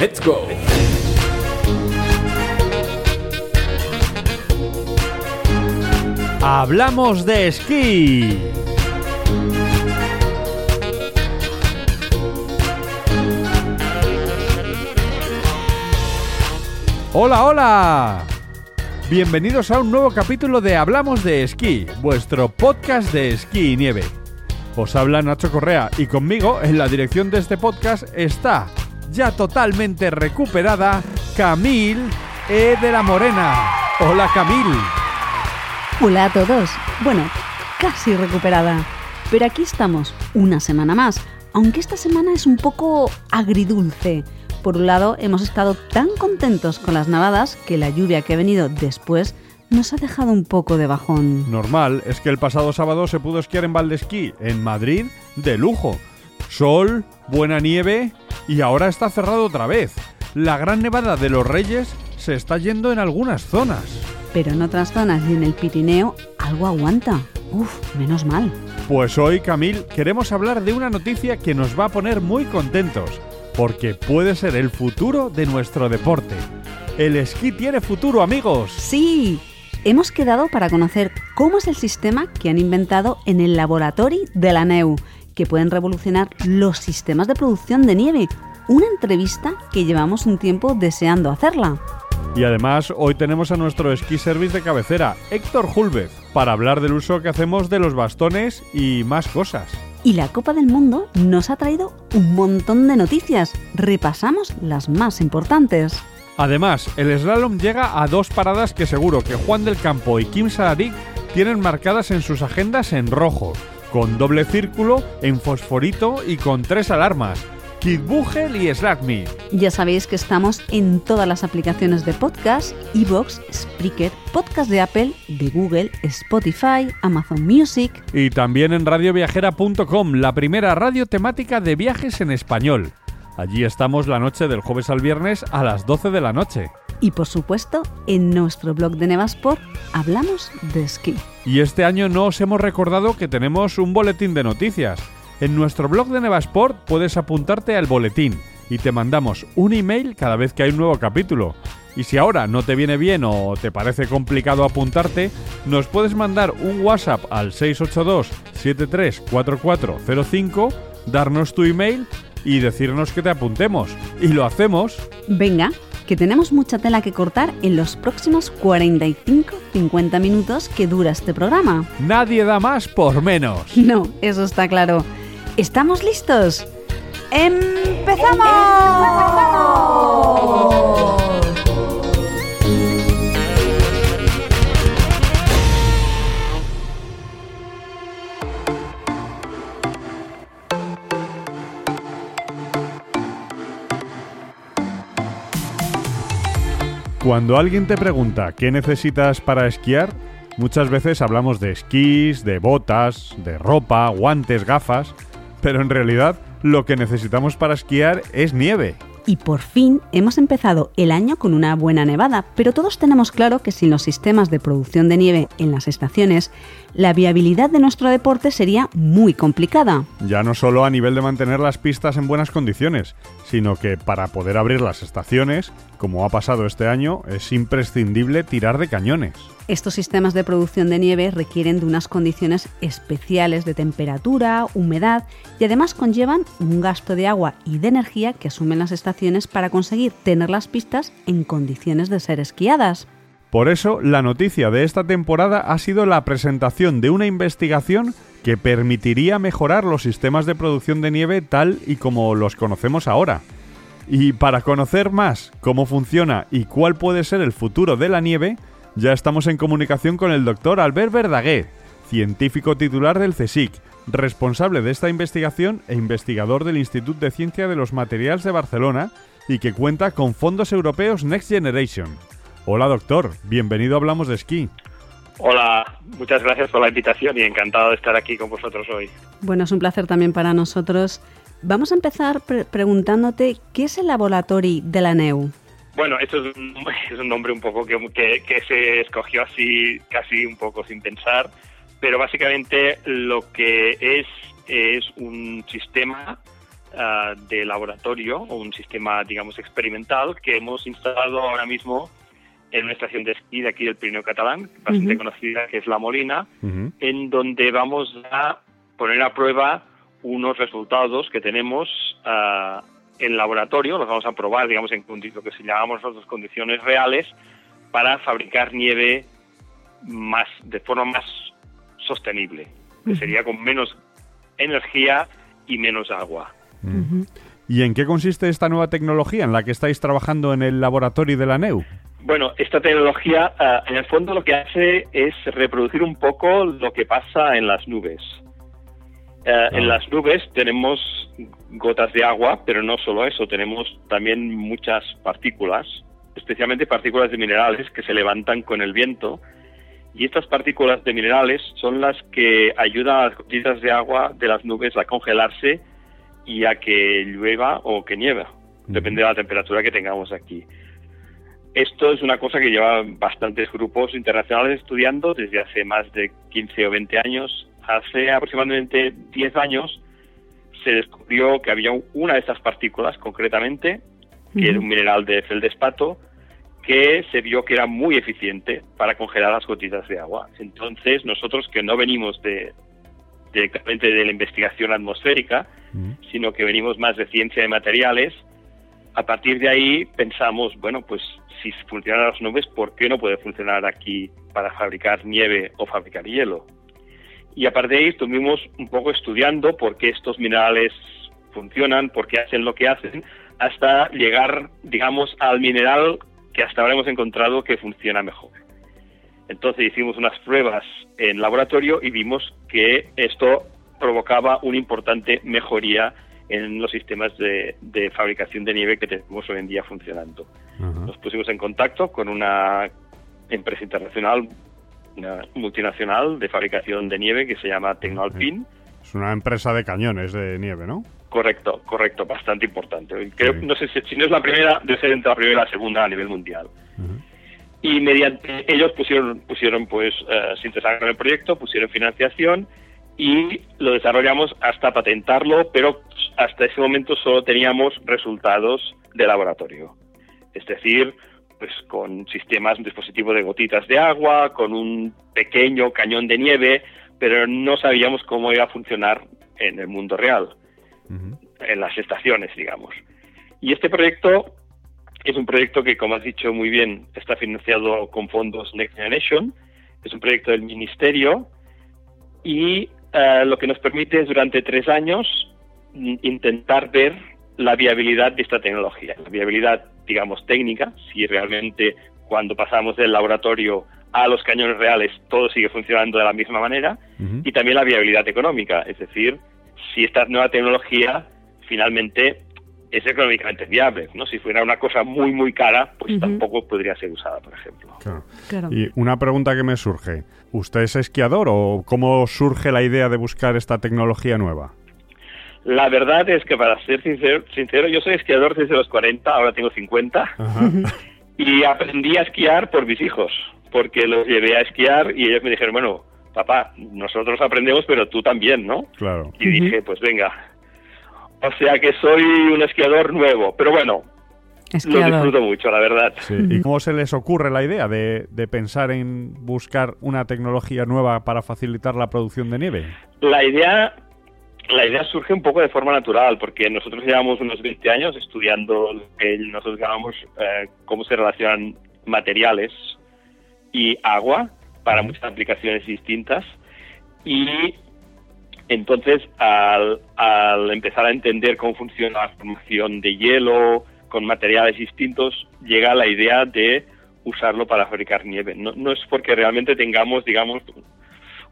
Let's go. Hablamos de esquí. Hola, hola. Bienvenidos a un nuevo capítulo de Hablamos de Esquí, vuestro podcast de esquí y nieve. Os habla Nacho Correa y conmigo en la dirección de este podcast está, ya totalmente recuperada, Camil E. de la Morena. Hola Camil. Hola a todos. Bueno, casi recuperada. Pero aquí estamos, una semana más, aunque esta semana es un poco agridulce. Por un lado, hemos estado tan contentos con las nevadas que la lluvia que ha venido después nos ha dejado un poco de bajón. Normal, es que el pasado sábado se pudo esquiar en Valdesquí, en Madrid, de lujo. Sol, buena nieve y ahora está cerrado otra vez. La gran nevada de los Reyes se está yendo en algunas zonas. Pero en otras zonas y en el Pirineo algo aguanta. Uf, menos mal. Pues hoy, Camil, queremos hablar de una noticia que nos va a poner muy contentos, porque puede ser el futuro de nuestro deporte. El esquí tiene futuro, amigos. Sí, hemos quedado para conocer cómo es el sistema que han inventado en el laboratorio de la NEU, que pueden revolucionar los sistemas de producción de nieve. Una entrevista que llevamos un tiempo deseando hacerla. Y además, hoy tenemos a nuestro esquí service de cabecera, Héctor Julvez, para hablar del uso que hacemos de los bastones y más cosas. Y la Copa del Mundo nos ha traído un montón de noticias. Repasamos las más importantes. Además, el slalom llega a dos paradas que seguro que Juan del Campo y Kim Sararic tienen marcadas en sus agendas en rojo, con doble círculo, en fosforito y con tres alarmas. Kid Bugel y Slackme. Ya sabéis que estamos en todas las aplicaciones de podcast, Evox, Spreaker, podcast de Apple, de Google, Spotify, Amazon Music. Y también en radioviajera.com, la primera radio temática de viajes en español. Allí estamos la noche del jueves al viernes a las 12 de la noche. Y por supuesto, en nuestro blog de Nevasport hablamos de esquí. Y este año no os hemos recordado que tenemos un boletín de noticias. En nuestro blog de Nevasport puedes apuntarte al boletín y te mandamos un email cada vez que hay un nuevo capítulo. Y si ahora no te viene bien o te parece complicado apuntarte, nos puedes mandar un WhatsApp al 682 734405, darnos tu email y decirnos que te apuntemos. Y lo hacemos. Venga, que tenemos mucha tela que cortar en los próximos 45-50 minutos que dura este programa. Nadie da más por menos. No, eso está claro. ¿Estamos listos? ¡Empezamos! Cuando alguien te pregunta qué necesitas para esquiar, muchas veces hablamos de esquís, de botas, de ropa, guantes, gafas, pero en realidad lo que necesitamos para esquiar es nieve. Y por fin hemos empezado el año con una buena nevada, pero todos tenemos claro que sin los sistemas de producción de nieve en las estaciones, la viabilidad de nuestro deporte sería muy complicada. Ya no solo a nivel de mantener las pistas en buenas condiciones, sino que para poder abrir las estaciones, como ha pasado este año, es imprescindible tirar de cañones. Estos sistemas de producción de nieve requieren de unas condiciones especiales de temperatura, humedad y además conllevan un gasto de agua y de energía que asumen las estaciones para conseguir tener las pistas en condiciones de ser esquiadas. Por eso, la noticia de esta temporada ha sido la presentación de una investigación que permitiría mejorar los sistemas de producción de nieve tal y como los conocemos ahora. Y para conocer más cómo funciona y cuál puede ser el futuro de la nieve, ya estamos en comunicación con el doctor Albert Verdaguer, científico titular del CSIC, responsable de esta investigación e investigador del Instituto de Ciencia de los Materiales de Barcelona y que cuenta con fondos europeos Next Generation. Hola doctor, bienvenido a Hablamos de Esquí. Hola, muchas gracias por la invitación y encantado de estar aquí con vosotros hoy. Bueno, es un placer también para nosotros. Vamos a empezar pre preguntándote qué es el laboratorio de la NEU. Bueno, esto es un, es un nombre un poco que, que, que, se escogió así, casi un poco sin pensar, pero básicamente lo que es es un sistema ah, de laboratorio o un sistema, digamos, experimental que hemos instalado ahora mismo en una estación de esquí de aquí del Pirineo Catalán, bastante conocida, que es La Molina, en donde vamos a poner a prueba unos resultados que tenemos uh, en laboratorio, los vamos a probar, digamos, en lo que se llamamos nosotros condiciones reales, para fabricar nieve más de forma más sostenible, que sería con menos energía y menos agua. ¿Y en qué consiste esta nueva tecnología en la que estáis trabajando en el laboratorio de la NEU? Bueno, esta tecnología uh, en el fondo lo que hace es reproducir un poco lo que pasa en las nubes. Uh, En las nubes tenemos gotas de agua, pero no solo eso, tenemos también muchas partículas, especialmente partículas de minerales que se levantan con el viento. Y estas partículas de minerales son las que ayudan a las gotitas de agua de las nubes a congelarse y a que llueva o que nieve, depende de la temperatura que tengamos aquí. Esto es una cosa que lleva bastantes grupos internacionales estudiando desde hace más de 15 o 20 años. Hace aproximadamente 10 años se descubrió que había una de estas partículas, concretamente, que era un mineral de feldespato, que se vio que era muy eficiente para congelar las gotitas de agua. Entonces, nosotros que no venimos de, directamente de la investigación atmosférica, sino que venimos más de ciencia de materiales, a partir de ahí pensamos, bueno, pues si funcionan las nubes, ¿por qué no puede funcionar aquí para fabricar nieve o fabricar hielo? Y a partir de ahí estuvimos un poco estudiando por qué estos minerales funcionan, por qué hacen lo que hacen, hasta llegar, digamos, al mineral que hasta ahora hemos encontrado que funciona mejor. Entonces hicimos unas pruebas en laboratorio y vimos que esto provocaba una importante mejoría en los sistemas de, de, fabricación de nieve que tenemos hoy en día funcionando. Uh -huh. Nos pusimos en contacto con una empresa internacional, una multinacional de fabricación de nieve que se llama Tecnoalpin. Es una empresa de cañones de nieve, ¿no? Correcto, correcto, bastante importante. Creo, sí. No sé si, si, no es la primera, debe ser entre la primera y la segunda a nivel mundial. Uh -huh. Y mediante ellos pusieron, pusieron pues, uh, se interesaron en el proyecto, pusieron financiación y lo desarrollamos hasta patentarlo, pero hasta ese momento solo teníamos resultados de laboratorio. Es decir, pues con sistemas, un dispositivo de gotitas de agua, con un pequeño cañón de nieve, pero no sabíamos cómo iba a funcionar en el mundo real, uh -huh. en las estaciones, digamos. Y este proyecto es un proyecto que, como has dicho muy bien, está financiado con fondos Next Generation, es un proyecto del Ministerio y uh, lo que nos permite es durante tres años intentar ver la viabilidad de esta tecnología, la viabilidad, digamos, técnica, si realmente cuando pasamos del laboratorio a los cañones reales todo sigue funcionando de la misma manera, uh -huh. y también la viabilidad económica, es decir, si esta nueva tecnología finalmente es económicamente viable, ¿no? Si fuera una cosa muy, muy cara, pues uh -huh. tampoco podría ser usada, por ejemplo. Claro. Claro. Y una pregunta que me surge, ¿usted es esquiador o cómo surge la idea de buscar esta tecnología nueva? La verdad es que para ser sincero, sincero yo soy esquiador desde los 40, ahora tengo 50, y aprendí a esquiar por mis hijos, porque los llevé a esquiar y ellos me dijeron, bueno, papá, nosotros aprendemos, pero tú también, ¿no? Claro. Y dije, pues venga. O sea que soy un esquiador nuevo, pero bueno, Esquiador. Lo disfruto mucho, la verdad. Sí. ¿Y cómo se les ocurre la idea de, de, pensar en buscar una tecnología nueva para facilitar la producción de nieve? La idea, la idea surge un poco de forma natural, porque nosotros llevamos unos 20 años estudiando lo que nosotros llamamos eh, cómo se relacionan materiales y agua para muchas aplicaciones distintas. Y entonces, al, al empezar a entender cómo funciona la formación de hielo, con materiales distintos, llega la idea de usarlo para fabricar nieve. No, no, es porque realmente tengamos, digamos,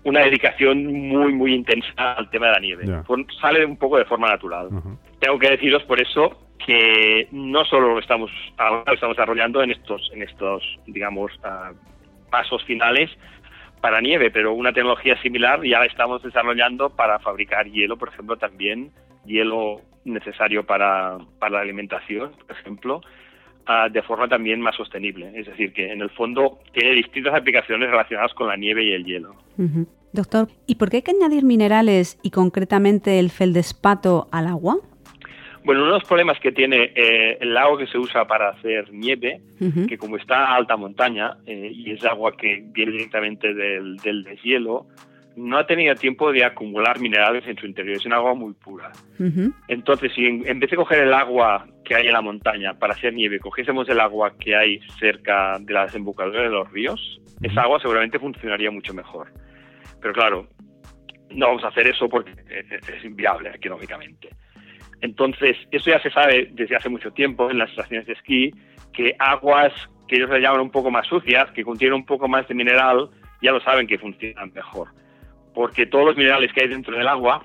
una dedicación muy, muy intensa al tema de la nieve. Yeah. Sale un poco de forma natural. Uh -huh. Tengo que deciros por eso que no solo lo estamos, lo estamos desarrollando en estos, en estos digamos, uh, pasos finales para nieve, pero una tecnología similar ya la estamos desarrollando para fabricar hielo, por ejemplo, también hielo necesario para, para la alimentación, por ejemplo, uh, de forma también más sostenible. Es decir, que en el fondo tiene distintas aplicaciones relacionadas con la nieve y el hielo. Uh -huh. Doctor, ¿y por qué hay que añadir minerales y concretamente el feldespato al agua? Bueno, uno de los problemas que tiene eh, el lago que se usa para hacer nieve, que como está a alta montaña eh, y es agua que viene directamente del, del deshielo, no ha tenido tiempo de acumular minerales en su interior. Es un agua muy pura. Entonces, si en, vez de coger el agua que hay en la montaña para hacer nieve, cogiésemos el agua que hay cerca de la desembocadura de los ríos, esa agua seguramente funcionaría mucho mejor. Pero claro, no vamos a hacer eso porque es inviable económicamente. Entonces, eso ya se sabe desde hace mucho tiempo en las estaciones de esquí, que aguas que ellos le llaman un poco más sucias, que contienen un poco más de mineral, ya lo saben que funcionan mejor porque todos los minerales que hay dentro del agua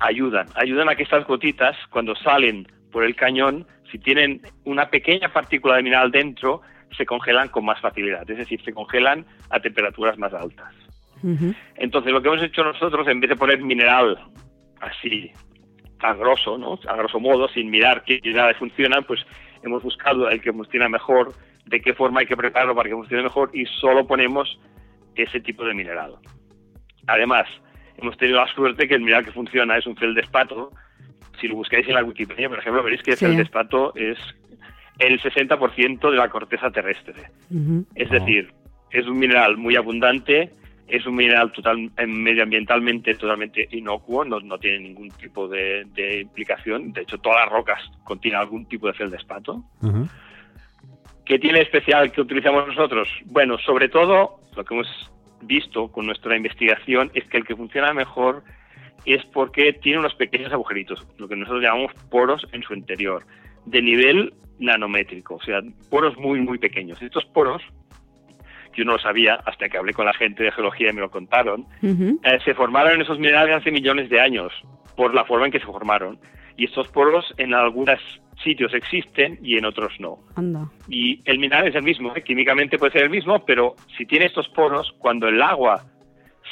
ayudan, ayudan a que estas gotitas, cuando salen por el cañón, si tienen una pequeña partícula de mineral dentro, se congelan con más facilidad, es decir, se congelan a temperaturas más altas. Entonces, lo que hemos hecho nosotros, en vez de poner mineral así, a grosso, ¿no? a grosso modo, sin mirar qué minerales funcionan, pues hemos buscado el que funciona mejor, de qué forma hay que prepararlo para que funcione mejor y solo ponemos ese tipo de mineral. Además, hemos tenido la suerte que el mineral que funciona es un feldespato. Si lo buscáis en la Wikipedia, por ejemplo, veréis que el feldespato es el 60% de la corteza terrestre. Es decir, es un mineral muy abundante, es un mineral total, eh, medioambientalmente totalmente inocuo, no, tiene ningún tipo de, implicación. De hecho, todas las rocas contienen algún tipo de feldespato. ¿Qué tiene especial que utilizamos nosotros? Bueno, sobre todo lo que hemos visto con nuestra investigación es que el que funciona mejor es porque tiene unos pequeños agujeritos, lo que nosotros llamamos poros en su interior, de nivel nanométrico, o sea, poros muy, muy pequeños. Estos poros, yo no lo sabía hasta que hablé con la gente de geología y me lo contaron, eh, se formaron en esos minerales hace millones de años, por la forma en que se formaron. Y estos poros en algunas sitios existen y en otros no. Y el mineral es el mismo, ¿eh? químicamente puede ser el mismo, pero si tiene estos poros, cuando el agua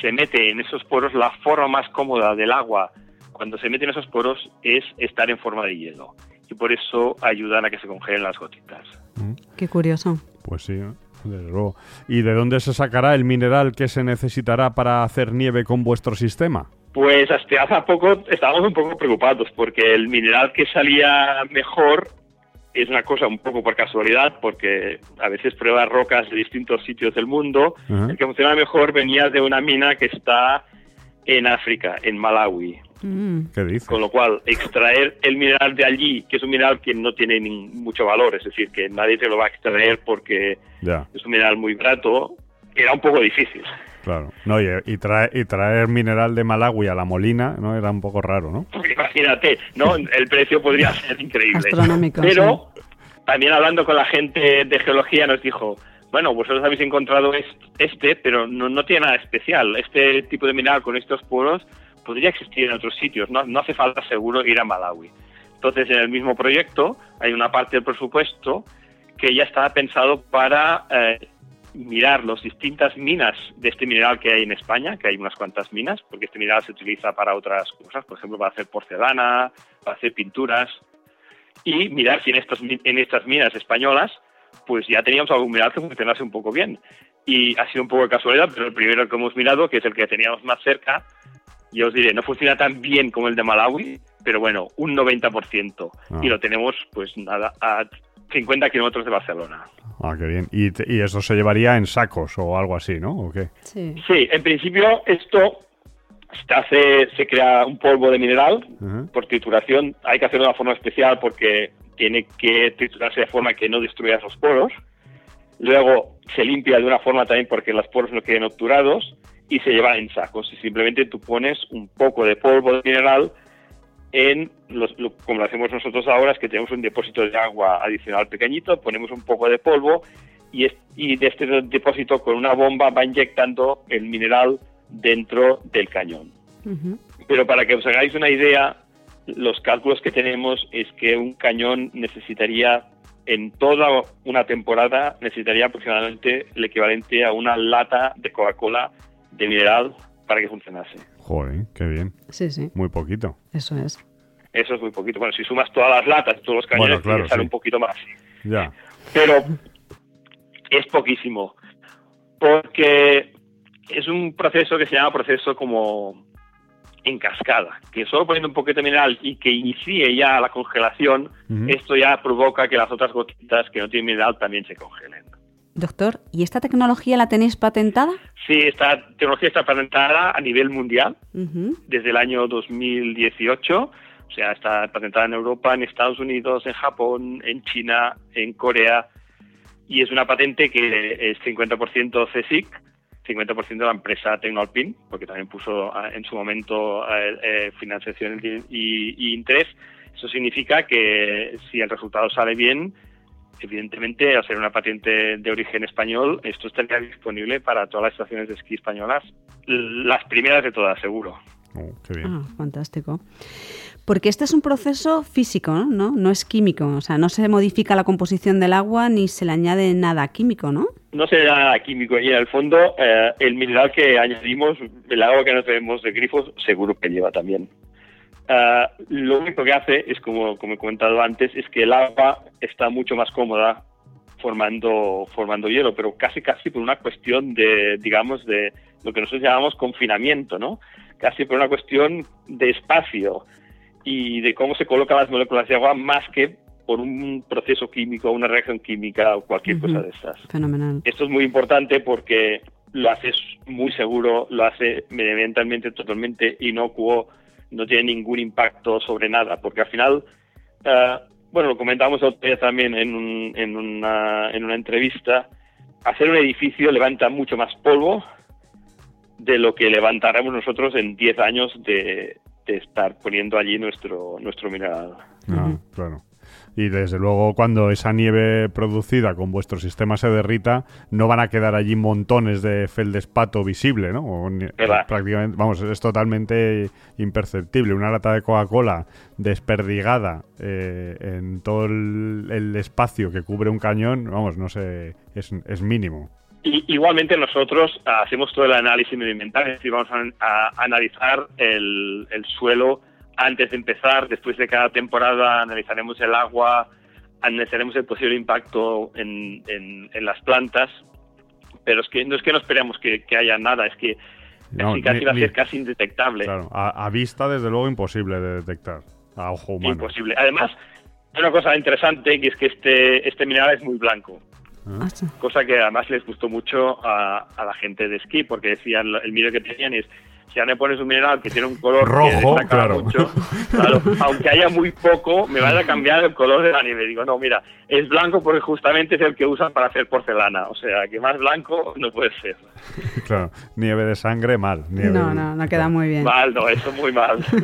se mete en esos poros, la forma más cómoda del agua cuando se mete en esos poros es estar en forma de hielo. Y por eso ayudan a que se congelen las gotitas. Mm. Qué curioso. Pues sí, ¿eh? desde luego. ¿Y de dónde se sacará el mineral que se necesitará para hacer nieve con vuestro sistema? Pues hasta hace poco estábamos un poco preocupados porque el mineral que salía mejor es una cosa un poco por casualidad, porque a veces pruebas rocas de distintos sitios del mundo. El que funciona mejor venía de una mina que está en África, en Malawi. Mm. ¿Qué dice? Con lo cual, extraer el mineral de allí, que es un mineral que no tiene mucho valor, es decir, que nadie te lo va a extraer porque es un mineral muy barato, era un poco difícil. Claro. No, y, y, traer mineral de Malawi a la Molina, ¿no? Era un poco raro, ¿no? Imagínate, ¿no? El precio podría ser increíble. Pero también hablando con la gente de geología nos dijo, bueno, vosotros habéis encontrado este, pero no, tiene nada especial. Este tipo de mineral con estos poros podría existir en otros sitios. No, no hace falta seguro ir a Malawi. Entonces, en el mismo proyecto hay una parte del presupuesto que ya está pensado para eh, mirar las distintas minas de este mineral que hay en España, que hay unas cuantas minas, porque este mineral se utiliza para otras cosas, por ejemplo, para hacer porcelana, para hacer pinturas, y mirar si en, estos, en estas minas españolas, pues ya teníamos algún mineral que funcionase un poco bien. Y ha sido un poco de casualidad, pero el primero que hemos mirado, que es el que teníamos más cerca, yo os diré, no funciona tan bien como el de Malawi, pero bueno, un 90%. Ah. Y lo tenemos, pues nada, a 50 kilómetros de Barcelona. Ah, qué bien. ¿Y, ¿Y, eso se llevaría en sacos o algo así, ¿no? ¿O qué? Sí. sí, en principio esto se, hace, se crea un polvo de mineral por trituración. Hay que hacerlo de una forma especial porque tiene que triturarse de forma que no destruya los poros. Luego se limpia de una forma también porque los poros no queden obturados y se lleva en sacos. Y simplemente tú pones un poco de polvo de mineral en los, como lo hacemos nosotros ahora, es que tenemos un depósito de agua adicional pequeñito, ponemos un poco de polvo y, y de este depósito con una bomba va inyectando el mineral dentro del cañón. Pero para que os hagáis una idea, los cálculos que tenemos es que un cañón necesitaría en toda una temporada necesitaría aproximadamente el equivalente a una lata de Coca-Cola de mineral para que funcionase. Joder, qué bien. Sí, sí. Muy poquito. Eso es. Eso es muy poquito. Bueno, si sumas todas las latas, todos los cañones, bueno, sale un poquito más. Ya. Pero es poquísimo. Porque es un proceso que se llama proceso como en cascada, que solo poniendo un poquito de mineral y que inicie ya la congelación, esto ya provoca que las otras gotitas que no tienen mineral también se congelen. Doctor, ¿y esta tecnología la tenéis patentada? Sí, esta tecnología está patentada a nivel mundial desde el año 2018. O sea, está patentada en Europa, en Estados Unidos, en Japón, en China, en Corea. Y es una patente que es 50% CSIC, 50% de la empresa Tecnolpin, porque también puso ah, en su momento eh, eh, financiación y, y interés. Eso significa que si el resultado sale bien, evidentemente, al ser una patente de origen español, esto estaría disponible para todas las estaciones de esquí españolas, las primeras de todas, seguro. Oh, ah, fantástico. Porque este es un proceso físico, ¿no? ¿no? es químico, o sea, no se modifica la composición del agua ni se le añade nada químico, ¿no? No se le añade nada químico y en el fondo eh, el mineral que añadimos, el agua que nos bebemos de grifos, seguro que lleva también. Ah, lo único que hace es, como, como he comentado antes, es que el agua está mucho más cómoda formando, formando hielo, pero casi casi por una cuestión de, digamos, de lo que nosotros llamamos confinamiento, ¿no? Casi por una cuestión de espacio y de cómo se colocan las moléculas de agua más que por un proceso químico, una reacción química o cualquier cosa de esas. Fenomenal. Esto es muy importante porque lo hace muy seguro, lo hace medioambientalmente totalmente inocuo, no tiene ningún impacto sobre nada, porque al final, eh, bueno, lo comentamos también en, en, una, en una entrevista, hacer un edificio levanta mucho más polvo de lo que levantaremos nosotros en 10 años de, de, estar poniendo allí nuestro, nuestro mineral. Ah, claro y desde luego cuando esa nieve producida con vuestro sistema se derrita, no van a quedar allí montones de feldespato visible, ¿no? prácticamente, vamos, es totalmente imperceptible. Una lata de Coca-Cola desperdigada eh, en todo el, espacio que cubre un cañón, vamos, no sé, es, mínimo. igualmente nosotros hacemos todo el análisis medioambiental, es decir, vamos a, analizar el, el suelo antes de empezar, después de cada temporada, analizaremos el agua, analizaremos el posible impacto en, en, las plantas, pero es que no es que no esperemos que, haya nada, es que casi, va a ser casi indetectable. Claro, a, vista desde luego imposible de detectar, a ojo humano. Imposible. Además, hay una cosa interesante que es que este, este mineral es muy blanco. Ah. Cosa que además les gustó mucho a, a la gente de esquí, porque decían, el miedo que tenían es, si ya me pones un mineral que tiene un color rojo, claro. Mucho, claro, aunque haya muy poco, me va a cambiar el color de la nieve. Digo, no, mira, es blanco porque justamente es el que usan para hacer porcelana. O sea, que más blanco no puede ser. Claro, nieve de sangre, mal. no, no, no queda muy bien. Mal, no, eso muy mal.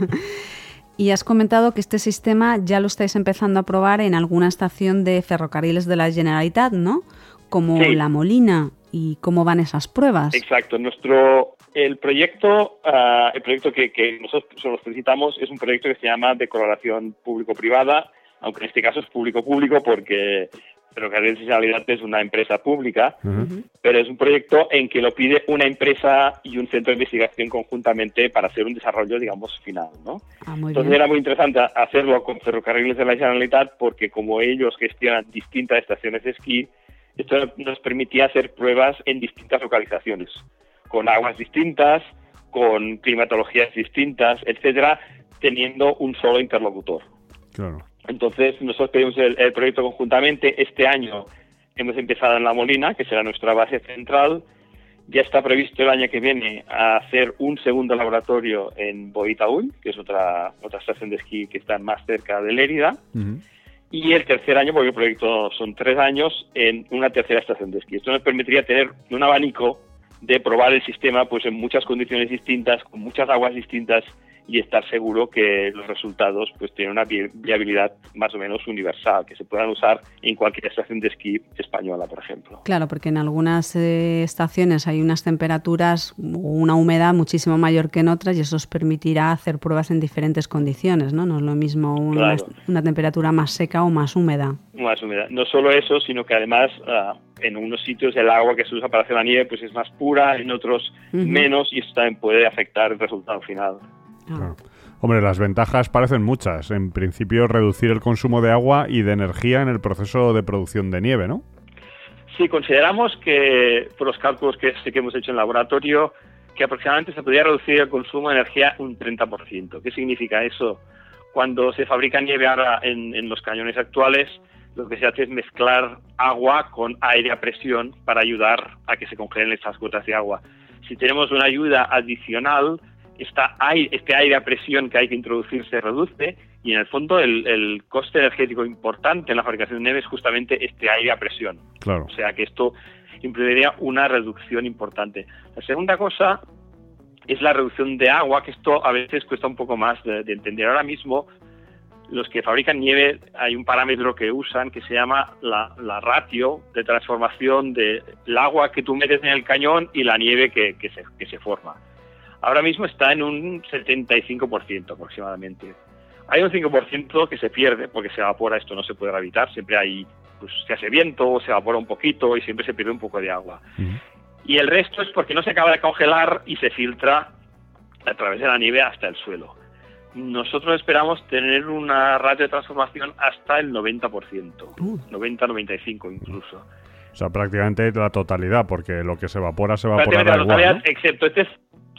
Y has comentado que este sistema ya lo estáis empezando a probar en alguna estación de ferrocarriles de la Generalitat, ¿no? Como La Molina. ¿Y cómo van esas pruebas? Exacto. Nuestro el proyecto, ah, el proyecto que, nosotros necesitamos es un proyecto que se llama de colaboración público-privada, aunque en este caso es público-público porque Ferrocarriles de Generalitat es una empresa pública, pero es un proyecto en que lo pide una empresa y un centro de investigación conjuntamente para hacer un desarrollo, digamos, final, ¿no? Ah, Entonces era muy interesante hacerlo con Ferrocarriles de la Generalitat porque como ellos gestionan distintas estaciones de esquí, esto nos permitía hacer pruebas en distintas localizaciones con aguas distintas, con climatologías distintas, etcétera, teniendo un solo interlocutor. Entonces, nosotros pedimos el, proyecto conjuntamente. Este año hemos empezado en La Molina, que será nuestra base central. Ya está previsto el año que viene hacer un segundo laboratorio en Boitaúl, que es otra, otra estación de esquí que está más cerca de Lérida. Y el tercer año, porque el proyecto son tres años, en una tercera estación de esquí. Esto nos permitiría tener un abanico de probar el sistema pues en muchas condiciones distintas, con muchas aguas distintas y estar seguro que los resultados pues tienen una viabilidad más o menos universal, que se puedan usar en cualquier estación de esquí española, por ejemplo. Claro, porque en algunas eh, estaciones hay unas temperaturas o una humedad muchísimo mayor que en otras y eso os permitirá hacer pruebas en diferentes condiciones, ¿no? No es lo mismo una, temperatura más seca o más húmeda. Más húmeda. No solo eso, sino que además ah, en unos sitios el agua que se usa para hacer la nieve pues es más pura, en otros menos y esto también puede afectar el resultado final. Ah. Hombre, las ventajas parecen muchas. En principio, reducir el consumo de agua y de energía en el proceso de producción de nieve, ¿no? Sí, consideramos que, por los cálculos que, que hemos hecho en laboratorio, que aproximadamente se podría reducir el consumo de energía un 30%. ¿Qué significa eso? Cuando se fabrica nieve ahora en, en los cañones actuales, lo que se hace es mezclar agua con aire a presión para ayudar a que se congelen estas gotas de agua. Si tenemos una ayuda adicional, esta aire, este aire a presión que hay que introducir se reduce y en el fondo el, el, coste energético importante en la fabricación de nieve es justamente este aire a presión. Claro. O sea que esto implicaría una reducción importante. La segunda cosa es la reducción de agua, que esto a veces cuesta un poco más de, de entender. Ahora mismo los que fabrican nieve hay un parámetro que usan que se llama la, la ratio de transformación del agua que tú metes en el cañón y la nieve que, que, se, que se forma. Ahora mismo está en un 75% aproximadamente. Hay un 5% que se pierde porque se evapora, esto no se puede evitar, siempre hay, pues se hace viento, se evapora un poquito y siempre se pierde un poco de agua. Uh -huh. Y el resto es porque no se acaba de congelar y se filtra a través de la nieve hasta el suelo nosotros esperamos tener una ratio de transformación hasta el 90%, uh. 90-95 incluso. O sea, prácticamente la totalidad, porque lo que se evapora se evapora la totalidad, igual, ¿no? excepto este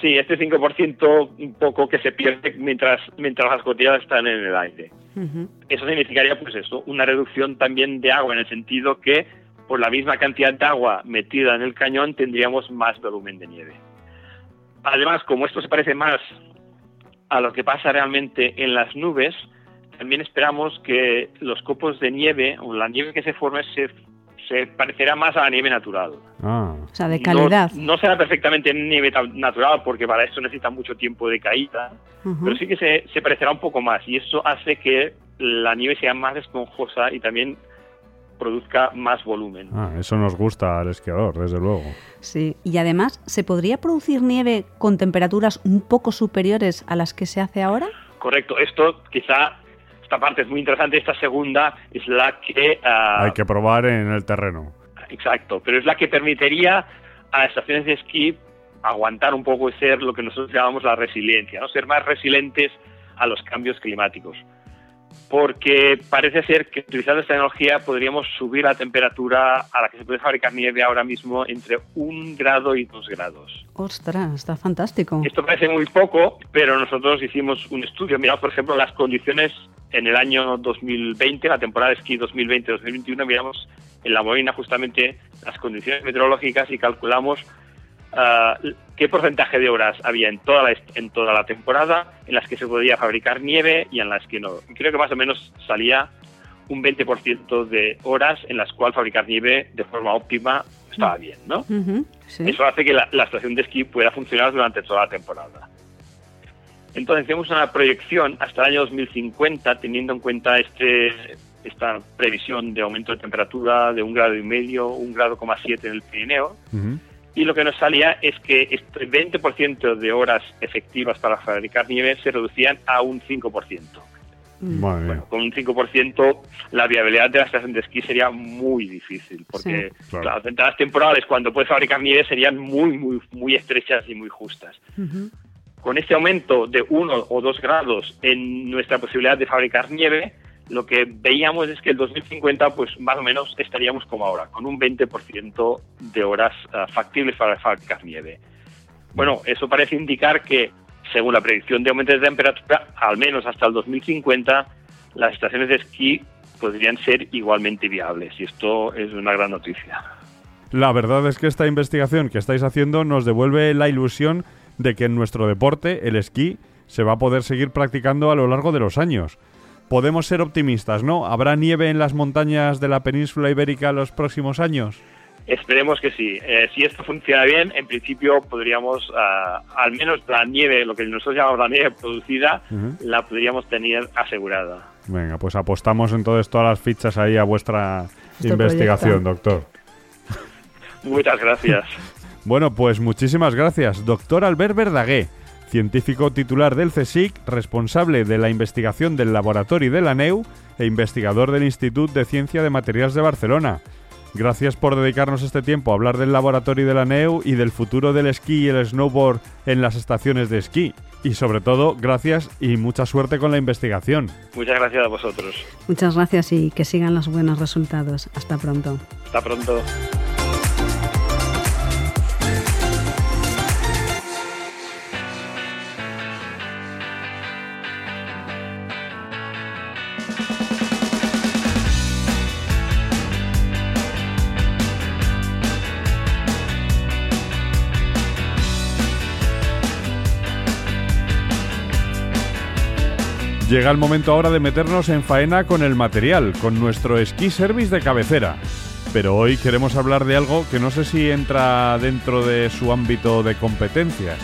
sí, este 5% un poco que se pierde mientras mientras las gotillas están en el aire. Uh -huh. Eso significaría pues eso, una reducción también de agua en el sentido que por la misma cantidad de agua metida en el cañón tendríamos más volumen de nieve. Además, como esto se parece más a lo que pasa realmente en las nubes, también esperamos que los copos de nieve o la nieve que se forme se, se parecerá más a la nieve natural. Ah. O sea, de calidad. No, no, será perfectamente nieve natural porque para esto necesita mucho tiempo de caída, uh -huh. pero sí que se, se parecerá un poco más y eso hace que la nieve sea más esponjosa y también produzca más volumen. Ah, eso nos gusta al esquiador, desde luego. Sí, y además, ¿se podría producir nieve con temperaturas un poco superiores a las que se hace ahora? Correcto, esto quizá, esta parte es muy interesante, esta segunda es la que... Uh, Hay que probar en el terreno. Exacto, pero es la que permitiría a las estaciones de esquí aguantar un poco y ser lo que nosotros llamamos la resiliencia, ¿no? ser más resilientes a los cambios climáticos porque parece ser que utilizando esta tecnología podríamos subir la temperatura a la que se puede fabricar nieve ahora mismo entre un grado y dos grados. ¡Ostras! Está fantástico. Esto parece muy poco, pero nosotros hicimos un estudio. Miramos, por ejemplo, las condiciones en el año 2020, la temporada de esquí 2020-2021, miramos en la Molina justamente las condiciones meteorológicas y calculamos Uh, qué porcentaje de horas había en toda, la, en toda la temporada en las que se podía fabricar nieve y en las que no. Creo que más o menos salía un 20% de horas en las cuales fabricar nieve de forma óptima estaba bien, ¿no? Uh -huh, sí. Eso hace que la, la, estación de esquí pueda funcionar durante toda la temporada. Entonces, hicimos una proyección hasta el año 2050, teniendo en cuenta este, esta previsión de aumento de temperatura de un grado y medio, un grado, siete en el Pirineo. Uh -huh y lo que nos salía es que este 20% de horas efectivas para fabricar nieve se reducían a un 5%. Bueno, bueno, con un 5% la viabilidad de la estación de esquí sería muy difícil, porque sí, claro. las ventanas temporales cuando puedes fabricar nieve serían muy, muy, muy estrechas y muy justas. Uh -huh. Con este aumento de 1 o 2 grados en nuestra posibilidad de fabricar nieve, lo que veíamos es que el 2050, pues más o menos estaríamos como ahora, con un 20% de horas uh, factibles para fabricar nieve. Bueno, eso parece indicar que, según la predicción de aumento de temperatura, al menos hasta el 2050, las estaciones de esquí podrían ser igualmente viables, y esto es una gran noticia. La verdad es que esta investigación que estáis haciendo nos devuelve la ilusión de que en nuestro deporte, el esquí, se va a poder seguir practicando a lo largo de los años podemos ser optimistas, ¿no? ¿Habrá nieve en las montañas de la península ibérica los próximos años? Esperemos que sí. Eh, si esto funciona bien, en principio podríamos, uh, al menos la nieve, lo que nosotros llamamos la nieve producida, uh -huh. la podríamos tener asegurada. Venga, pues apostamos entonces todas las fichas ahí a vuestra Esto investigación, proyecta. doctor. Muchas gracias. bueno, pues muchísimas gracias, doctor Albert Verdaguer científico titular del CSIC, responsable de la investigación del laboratorio de la NEU e investigador del Institut de Ciencia de Materials de Barcelona. Gracias por dedicarnos este tiempo a hablar del laboratorio de la NEU y del futuro del esquí y el snowboard en las estaciones de esquí. Y sobre todo, gracias y mucha suerte con la investigación. Muchas gracias a vosotros. Muchas gracias y que sigan los buenos resultados. Hasta pronto. Hasta pronto. Llega el momento ahora de meternos en faena con el material, con nuestro esquí service de cabecera. Pero hoy queremos hablar de algo que no sé si entra dentro de su ámbito de competencias.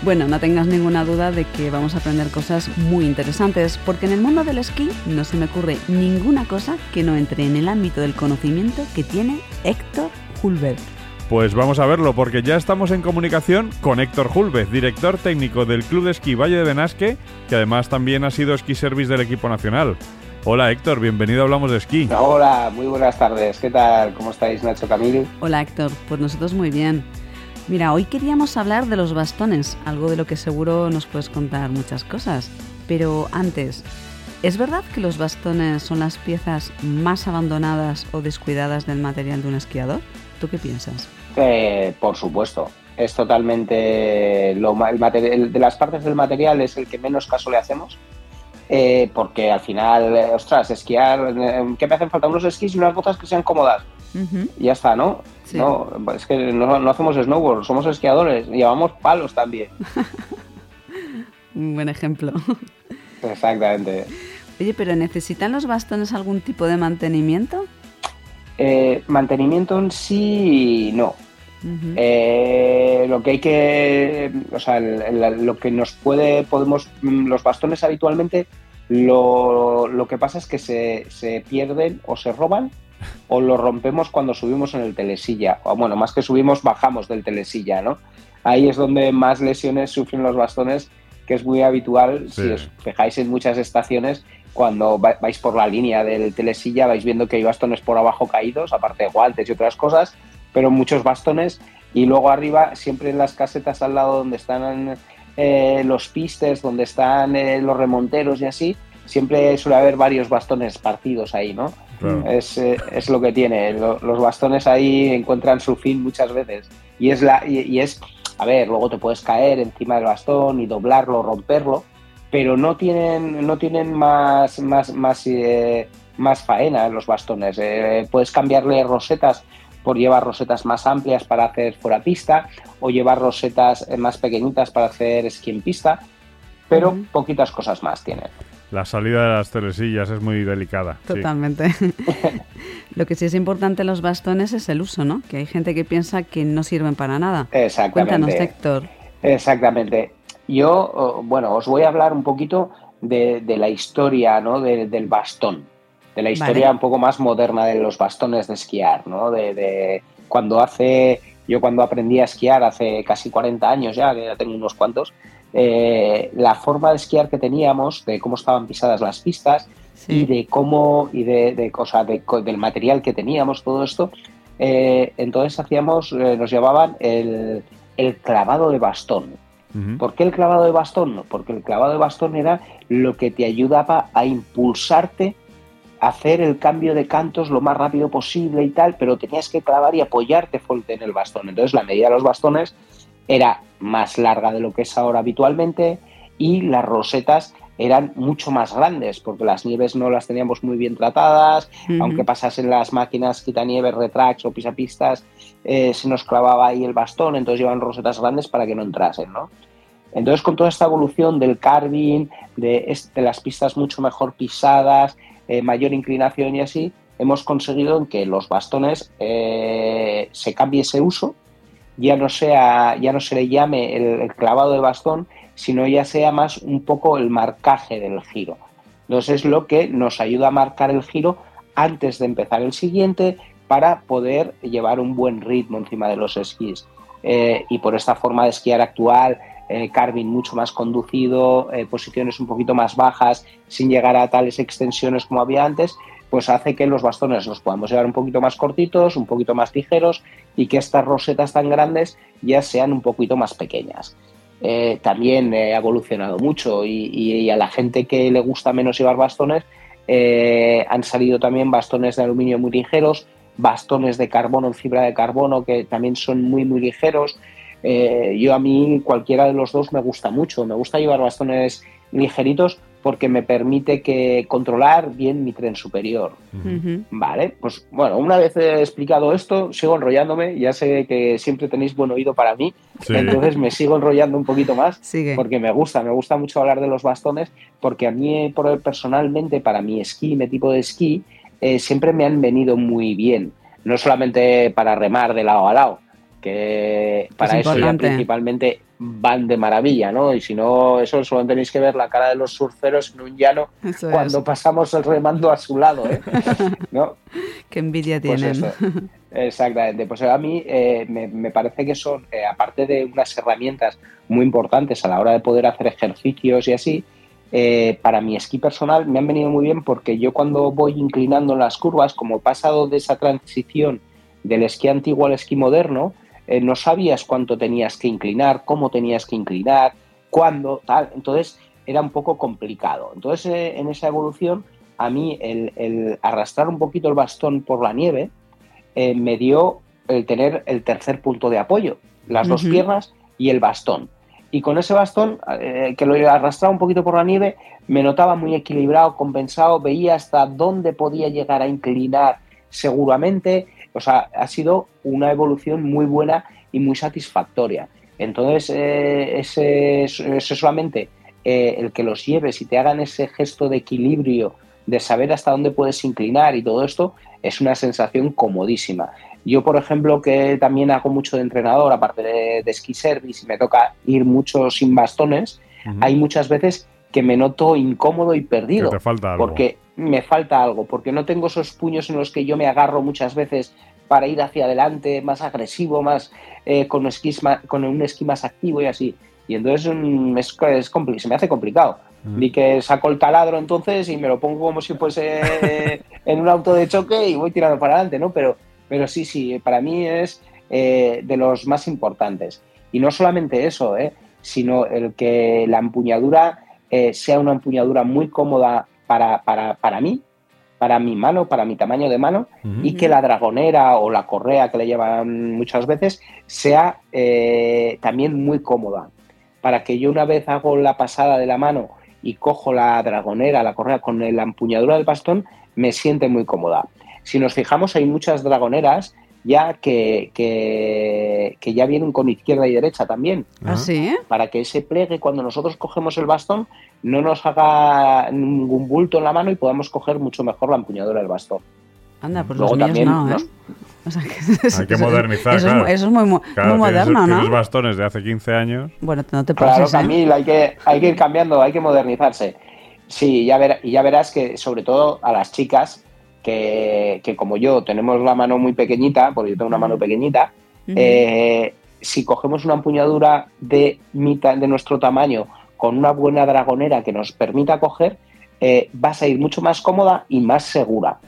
Bueno, no tengas ninguna duda de que vamos a aprender cosas muy interesantes, porque en el mundo del esquí no se me ocurre ninguna cosa que no entre en el ámbito del conocimiento que tiene Héctor Hulbert. Pues vamos a verlo, porque ya estamos en comunicación con Héctor Hulbert, director técnico del Club de Esquí Valle de Benasque, que además también ha sido esquí service del equipo nacional. Hola Héctor, bienvenido a Hablamos de Esquí. Hola, muy buenas tardes. ¿Qué tal? ¿Cómo estáis, Nacho Camil? Hola Héctor, pues nosotros muy bien. Mira, hoy queríamos hablar de los bastones, algo de lo que seguro nos puedes contar muchas cosas. Pero antes, ¿es verdad que los bastones son las piezas más abandonadas o descuidadas del material de un esquiador? ¿Tú qué piensas? Eh, por supuesto. Es totalmente lo, el, de las partes del material es el que menos caso le hacemos. Eh, porque al final, eh, ostras, esquiar, ¿qué me hacen falta? Unos esquís y unas botas que sean cómodas. Y ya está, ¿no? No, es que no, hacemos snowboard, somos esquiadores, llevamos palos también. Un buen ejemplo. Exactamente. Oye, pero ¿necesitan los bastones algún tipo de mantenimiento? Eh, mantenimiento en sí, no. Eh, lo que hay que, o sea, lo que nos puede, podemos, los bastones habitualmente, lo, lo que pasa es que se, se, pierden o se roban o lo rompemos cuando subimos en el telesilla. O bueno, más que subimos, bajamos del telesilla, ¿no? Ahí es donde más lesiones sufren los bastones, que es muy habitual, si os fijáis en muchas estaciones, cuando vais por la línea del telesilla vais viendo que hay bastones por abajo caídos, aparte de guantes y otras cosas, pero muchos bastones y luego arriba, siempre en las casetas al lado donde están eh, los pistes, donde están eh, los remonteros y así, siempre suele haber varios bastones partidos ahí, ¿no? Es, eh, es, lo que tiene. los bastones ahí encuentran su fin muchas veces. Y es, la, y es, a ver, luego te puedes caer encima del bastón y doblarlo, romperlo, pero no tienen, no tienen más, más, más, eh, más faena los bastones. Eh, puedes cambiarle rosetas por llevar rosetas más amplias para hacer fuera pista o llevar rosetas eh, más pequeñitas para hacer esquí en pista, pero poquitas cosas más tienen. La salida de las telesillas es muy delicada. Totalmente. Lo que sí es importante en los bastones es el uso, ¿no? Que hay gente que piensa que no sirven para nada. Exactamente. Cuéntanos, Héctor. Exactamente. Yo, bueno, os voy a hablar un poquito de, la historia ¿no? del bastón, de la historia un poco más moderna de los bastones de esquiar, ¿no? De, cuando hace, yo cuando aprendí a esquiar hace casi 40 años ya, que ya tengo unos cuantos, eh, la forma de esquiar que teníamos, de cómo estaban pisadas las pistas y de cómo, y de, de, del material que teníamos, todo esto, eh, entonces hacíamos, eh, nos llamaban el, el clavado de bastón. ¿Por qué el clavado de bastón? Porque el clavado de bastón era lo que te ayudaba a impulsarte a hacer el cambio de cantos lo más rápido posible y tal, pero tenías que clavar y apoyarte fuerte en el bastón. Entonces la medida de los bastones era más larga de lo que es ahora habitualmente y las rosetas eran mucho más grandes porque las nieves no las teníamos muy bien tratadas, aunque pasasen las máquinas quitanieves, retracts o pisapistas, eh, se nos clavaba ahí el bastón, entonces llevan rosetas grandes para que no entrasen, ¿no? Entonces, con toda esta evolución del carving, de, las pistas mucho mejor pisadas, eh, mayor inclinación y así, hemos conseguido que los bastones eh, se cambie ese uso, ya no, sea, ya no se le llame el, clavado de bastón, sino ya sea más un poco el marcaje del giro. Entonces es lo que nos ayuda a marcar el giro antes de empezar el siguiente para poder llevar un buen ritmo encima de los esquís. Eh, y por esta forma de esquiar actual, eh, carving mucho más conducido, eh, posiciones un poquito más bajas, sin llegar a tales extensiones como había antes, pues hace que los bastones los podamos llevar un poquito más cortitos, un poquito más ligeros y que estas rosetas tan grandes ya sean un poquito más pequeñas. Eh, también ha evolucionado mucho y, a la gente que le gusta menos llevar bastones han salido también bastones de aluminio muy ligeros, bastones de carbono en fibra de carbono que también son muy muy ligeros, eh, yo a mí cualquiera de los dos me gusta mucho. Me gusta llevar bastones ligeritos porque me permite que controlar bien mi tren superior. Vale, pues bueno, una vez he explicado esto, sigo enrollándome, ya sé que siempre tenéis buen oído para mí, entonces me sigo enrollando un poquito más porque me gusta, me gusta mucho hablar de los bastones, porque a mí personalmente, para mi esquí, mi tipo de esquí, eh, siempre me han venido muy bien, no solamente para remar de lado a lado, que para eso ya principalmente van de maravilla, ¿no? Y si no, eso solo tenéis que ver la cara de los surferos en un llano cuando pasamos el remando a su lado, ¿eh? ¿No? Qué envidia pues tienen. Exactamente. Pues a mí eh, me, parece que son, eh, aparte de unas herramientas muy importantes a la hora de poder hacer ejercicios y así, para mi esquí personal me han venido muy bien porque yo cuando voy inclinando en las curvas, como he pasado de esa transición del esquí antiguo al esquí moderno, eh, no sabías cuánto tenías que inclinar, cómo tenías que inclinar, cuándo, tal. Entonces era un poco complicado. Entonces eh, en esa evolución a mí el, arrastrar un poquito el bastón por la nieve eh, me dio el tener el tercer punto de apoyo, las dos piernas y el bastón. Y con ese bastón, que lo arrastraba un poquito por la nieve, me notaba muy equilibrado, compensado, veía hasta dónde podía llegar a inclinar seguramente, o sea, ha sido una evolución muy buena y muy satisfactoria. Entonces, eh, ese, solamente eh, el que los lleves y te hagan ese gesto de equilibrio, de saber hasta dónde puedes inclinar y todo esto, es una sensación comodísima. Yo, por ejemplo, que también hago mucho de entrenador, aparte de, de ski service, y me toca ir mucho sin bastones, hay muchas veces que me noto incómodo y perdido. te falta algo. Porque me falta algo, porque no tengo esos puños en los que yo me agarro muchas veces para ir hacia adelante, más agresivo, más eh, con, con un esquí más activo y así. Y entonces mm, es, es se me hace complicado. Vi que saco el taladro entonces y me lo pongo como si fuese en un auto de choque y voy tirando para adelante, ¿no? Pero, pero sí, sí, para mí es eh, de los más importantes. Y no solamente eso, ¿eh? sino el que la empuñadura eh, sea una empuñadura muy cómoda para, para, para, mí, para mi mano, para mi tamaño de mano, y que la dragonera o la correa que le llevan muchas veces sea eh, también muy cómoda. Para que yo una vez hago la pasada de la mano y cojo la dragonera, la correa con la empuñadura del bastón, me siente muy cómoda. Si nos fijamos, hay muchas dragoneras ya que, que, ya vienen con izquierda y derecha también. ¿Ah, sí? Para que ese pliegue, cuando nosotros cogemos el bastón, no nos haga ningún bulto en la mano y podamos coger mucho mejor la empuñadura del bastón. Anda, pues Luego los míos no, ¿eh? Hay que modernizar, eso, claro. Es, eso es muy, muy moderno, ¿no? Los bastones de hace 15 años. Bueno, no te pases, Claro, Camil, hay que, hay que ir cambiando, hay que modernizarse. Sí, ya y ya verás que sobre todo a las chicas que, como yo tenemos la mano muy pequeñita, porque yo tengo una mano pequeñita, eh, si cogemos una empuñadura de, mitad, de nuestro tamaño con una buena dragonera que nos permita coger, eh, vas a ir mucho más cómoda y más segura.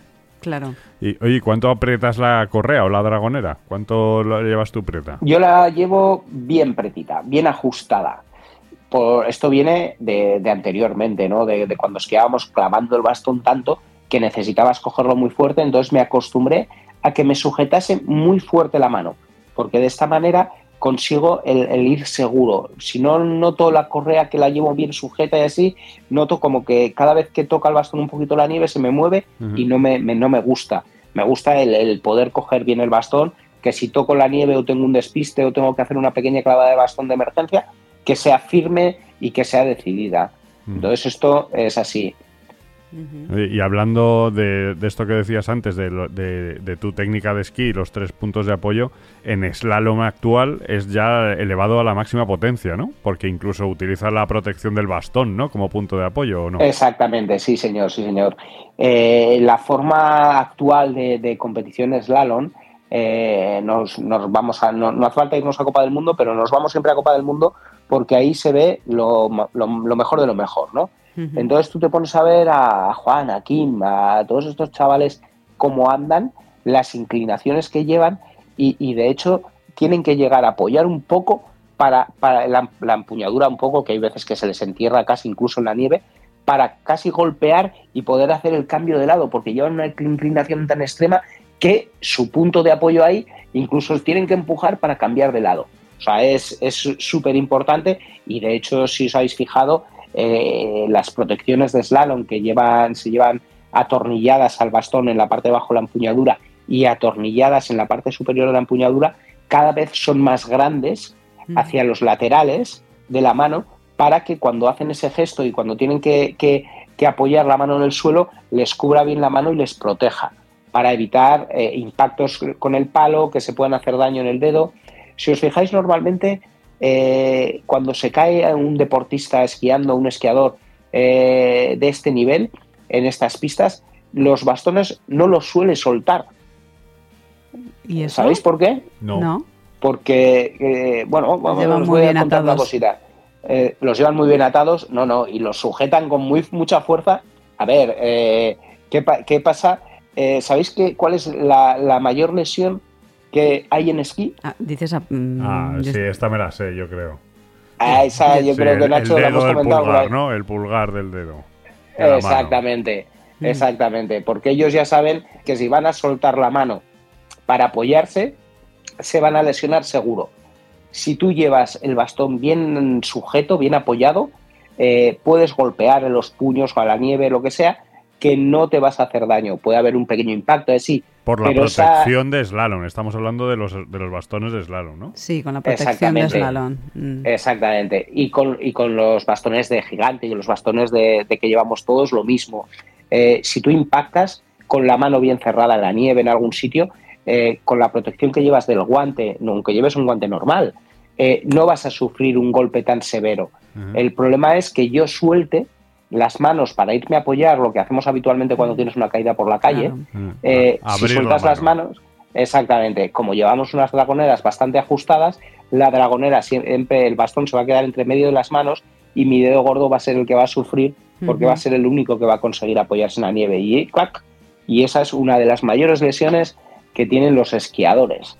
Claro. Y, oye, ¿cuánto aprietas la correa o la dragonera? ¿Cuánto la llevas tú preta? Yo la llevo bien pretita, bien ajustada. Por, esto viene de, anteriormente, ¿no? De, de, cuando esquiábamos clavando el bastón tanto que necesitabas cogerlo muy fuerte, entonces me acostumbré a que me sujetase muy fuerte la mano, porque de esta manera consigo el, ir seguro. Si no noto la correa que la llevo bien sujeta y así, noto como que cada vez que toca el bastón un poquito la nieve se me mueve y no me, no me gusta. Me gusta el, poder coger bien el bastón, que si toco la nieve o tengo un despiste o tengo que hacer una pequeña clavada de bastón de emergencia, que sea firme y que sea decidida. Entonces esto es así. Y hablando de, esto que decías antes, de, tu técnica de esquí, los tres puntos de apoyo, en slalom actual es ya elevado a la máxima potencia, ¿no? Porque incluso utiliza la protección del bastón, ¿no? Como punto de apoyo, ¿o no? Exactamente, sí, señor, sí, señor. Eh, la forma actual de, competición slalom, eh, nos, vamos a, no, hace falta irnos a Copa del Mundo, pero nos vamos siempre a Copa del Mundo porque ahí se ve lo mejor de lo mejor, ¿no? Entonces tú te pones a ver a Juan, a Kim, a todos estos chavales cómo andan, las inclinaciones que llevan y, de hecho tienen que llegar a apoyar un poco para, la, empuñadura un poco, que hay veces que se les entierra casi incluso en la nieve, para casi golpear y poder hacer el cambio de lado, porque llevan una inclinación tan extrema que su punto de apoyo ahí incluso tienen que empujar para cambiar de lado. O sea, es súper importante y de hecho, si os habéis fijado, eh, las protecciones de slalom que llevan, se llevan atornilladas al bastón en la parte de abajo de la empuñadura y atornilladas en la parte superior de la empuñadura, cada vez son más grandes hacia los laterales de la mano para que cuando hacen ese gesto y cuando tienen que, apoyar la mano en el suelo, les cubra bien la mano y les proteja para evitar eh, impactos con el palo, que se puedan hacer daño en el dedo. Si os fijáis, normalmente eh, cuando se cae un deportista esquiando, un esquiador eh, de este nivel, en estas pistas, los bastones no los suele soltar. ¿Y ¿Sabéis por qué? No. Porque, eh, bueno, vamos, voy a contar una cosita. los llevan muy bien atados, no, no, y los sujetan con muy, mucha fuerza. A ver, ¿qué, ¿qué, pasa? ¿Sabéis qué, cuál es la, la mayor lesión que hay en esquí. Ah, dices a, mm, ah, sí, esta me la sé, yo creo. Ah, esa yo creo que Nacho la hemos comentado. Pulgar, ¿no? El pulgar del dedo. exactamente, mm. exactamente. Porque ellos ya saben que si van a soltar la mano para apoyarse, se van a lesionar seguro. Si tú llevas el bastón bien sujeto, bien apoyado, eh, puedes golpear en los puños o a la nieve, lo que sea, que no te vas a hacer daño. Puede haber un pequeño impacto, es sí. Por la protección de slalom, estamos hablando de los, de los bastones de slalom, ¿no? Sí, con la protección de slalom. Mm. Exactamente. Y con, y con los bastones de gigante y los bastones de, que llevamos todos lo mismo. Eh, si tú impactas con la mano bien cerrada en la nieve en algún sitio, eh, con la protección que llevas del guante, aunque lleves un guante normal, eh, no vas a sufrir un golpe tan severo. El problema es que yo suelte las manos para irme a apoyar, lo que hacemos habitualmente cuando tienes una caída por la calle, eh, si sueltas las manos, exactamente, como llevamos unas dragoneras bastante ajustadas, la dragonera siempre, el bastón se va a quedar entre medio de las manos y mi dedo gordo va a ser el que va a sufrir porque va a ser el único que va a conseguir apoyarse en la nieve. Y, y esa es una de las mayores lesiones que tienen los esquiadores.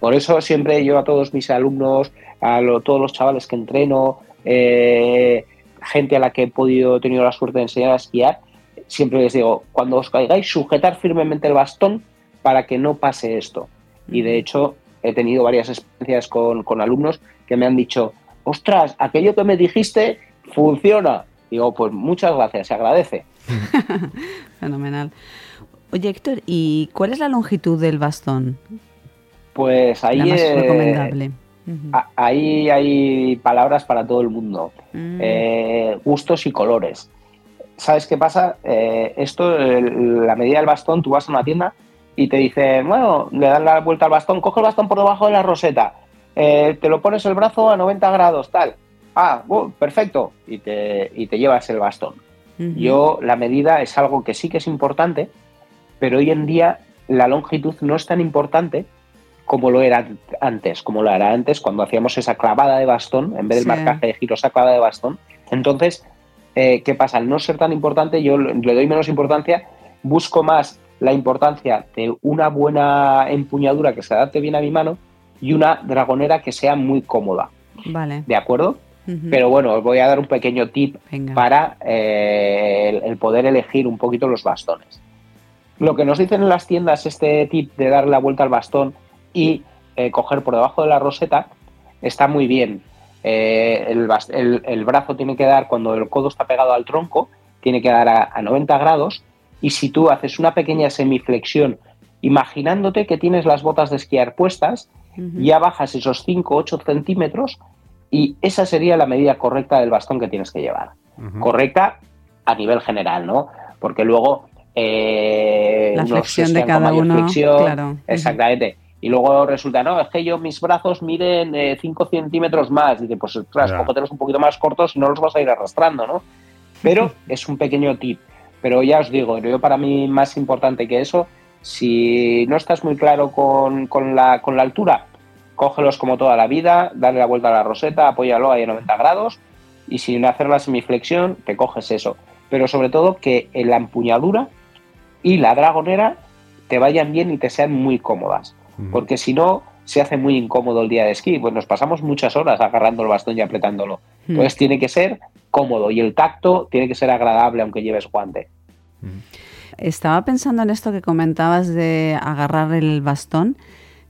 Por eso siempre yo a todos mis alumnos, a todos los chavales que entreno, eh, gente a la que he podido, tenido la suerte de enseñar a esquiar, siempre les digo, cuando os caigáis, sujetar firmemente el bastón para que no pase esto. Y de hecho, he tenido varias experiencias con, alumnos que me han dicho, ostras, aquello que me dijiste funciona. Digo, pues muchas gracias, se agradece. Fenomenal. Oye, Héctor, ¿y cuál es la longitud del bastón? Pues ahí... La más recomendable. Ahí hay palabras para todo el mundo, mm. eh, gustos y colores. ¿Sabes qué pasa? Eh, esto, la medida del bastón, tú vas a una tienda y te dicen, bueno, le dan la vuelta al bastón, coge el bastón por debajo de la roseta, eh, te lo pones el brazo a 90 grados, tal. Ah, perfecto. Y te, y te llevas el bastón. Yo, la medida es algo que sí que es importante, pero hoy en día la longitud no es tan importante como lo era antes, como lo era antes cuando hacíamos esa clavada de bastón, en vez del marcaje de giro, esa clavada de bastón. Entonces, eh, ¿qué pasa? Al no ser tan importante, yo le doy menos importancia, busco más la importancia de una buena empuñadura que se adapte bien a mi mano y una dragonera que sea muy cómoda. Vale. ¿De acuerdo? Pero bueno, os voy a dar un pequeño tip para eh, el, poder elegir un poquito los bastones. Lo que nos dicen en las tiendas, este tip de dar la vuelta al bastón, y eh, coger por debajo de la roseta está muy bien. Eh, el, brazo tiene que dar, cuando el codo está pegado al tronco, tiene que dar a, 90 grados y si tú haces una pequeña semiflexión, imaginándote que tienes las botas de esquiar puestas, ya bajas esos 5 8 centímetros y esa sería la medida correcta del bastón que tienes que llevar. Correcta a nivel general, ¿no? Porque luego... Eh, la flexión de cada uno, claro. Exactamente y luego resulta, no, es que yo mis brazos miden 5 eh, centímetros más. Y dice, pues ostras, cógetelos un poquito más cortos y no los vas a ir arrastrando, ¿no? Pero es un pequeño tip. Pero ya os digo, yo para mí más importante que eso, si no estás muy claro con, con, la, con la altura, cógelos como toda la vida, dale la vuelta a la roseta, apóyalo ahí a 90 grados y sin hacer la semiflexión, te coges eso. Pero sobre todo que la empuñadura y la dragonera te vayan bien y te sean muy cómodas porque si no, se hace muy incómodo el día de esquí. Pues nos pasamos muchas horas agarrando el bastón y apretándolo. Entonces tiene que ser cómodo y el tacto tiene que ser agradable aunque lleves guante. Estaba pensando en esto que comentabas de agarrar el bastón.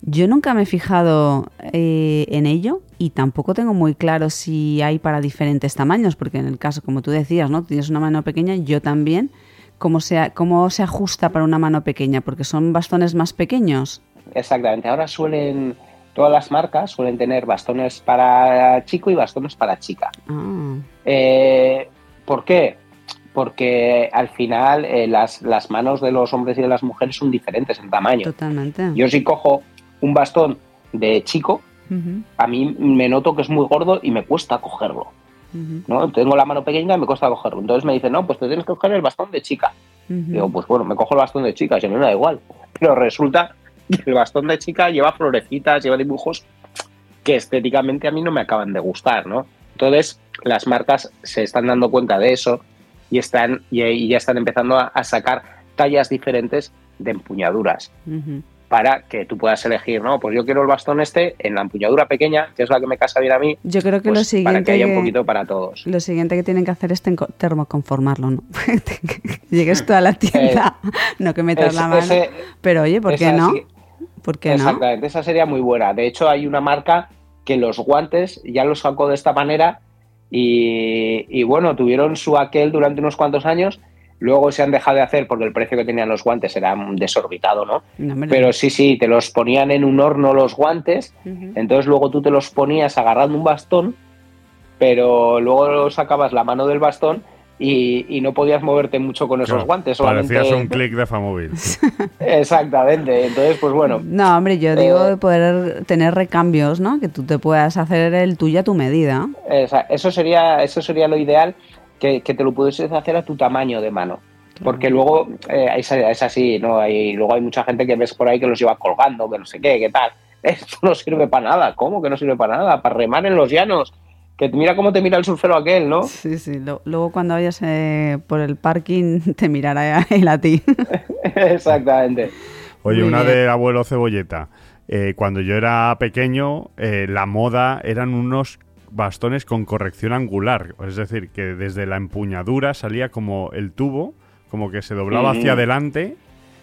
Yo nunca me he fijado eh, en ello, y tampoco tengo muy claro si hay para diferentes tamaños, porque en el caso, como tú decías, ¿no? Tienes una mano pequeña, yo también. ¿Cómo se, ¿Cómo se ajusta para una mano pequeña? Porque son bastones más pequeños. Exactamente. Ahora suelen, todas las marcas suelen tener bastones para chico y bastones para chica. Ah. Eh, ¿Por qué? Porque al final eh, las, las manos de los hombres y de las mujeres son diferentes en tamaño. Totalmente. Yo si cojo un bastón de chico, a mí me noto que es muy gordo y me cuesta cogerlo. ¿no? Tengo la mano pequeña y me cuesta cogerlo. Entonces me dicen, no, pues te tienes que coger el bastón de chica. Digo, pues bueno, me cojo el bastón de chica, si a mí me da igual. Pero resulta el bastón de chica lleva florecitas, lleva dibujos que estéticamente a mí no me acaban de gustar, ¿no? Entonces, las marcas se están dando cuenta de eso y están y, y ya están empezando a, a sacar tallas diferentes de empuñaduras para que tú puedas elegir, ¿no? Pues yo quiero el bastón este en la empuñadura pequeña, que es la que me casa bien a mí, Yo creo que pues lo siguiente para que haya un poquito para todos. Lo siguiente que tienen que hacer es termoconformarlo, ¿no? Llegues tú a la tienda, no que metas Es- la mano. ese- pero oye, ¿por qué no? sí- ¿Por qué no? Exactamente, esa sería muy buena. De hecho, hay una marca que los guantes ya los sacó de esta manera y, y bueno, tuvieron su aquel durante unos cuantos años. Luego se han dejado de hacer porque el precio que tenían los guantes era desorbitado, ¿no? Pero sí, sí, te los ponían en un horno los guantes, entonces luego tú te los ponías agarrando un bastón, pero luego sacabas la mano del bastón y, y no podías moverte mucho con esos Claro, guantes. Solamente... Parecías un clic de Famóvil. Exactamente, entonces pues bueno. No, hombre, yo digo Eh, de poder tener recambios, ¿no? Que tú te puedas hacer el tuyo a tu medida. Eso sería eso sería lo ideal que, que te lo pudieses hacer a tu tamaño de mano porque luego eh, es, es así no hay luego hay mucha gente que ves por ahí que los lleva colgando que no sé qué qué tal esto no sirve para nada cómo que no sirve para nada para remar en los llanos que mira cómo te mira el surfero aquel no Sí, sí. lo- luego cuando vayas eh, por el parking te mirará él a ti. exactamente Oye, Muy una bien. de abuelo cebolleta. Eh, cuando yo era pequeño, eh, la moda eran unos bastones con corrección angular. Es decir, que desde la empuñadura salía como el tubo, como que se doblaba hacia adelante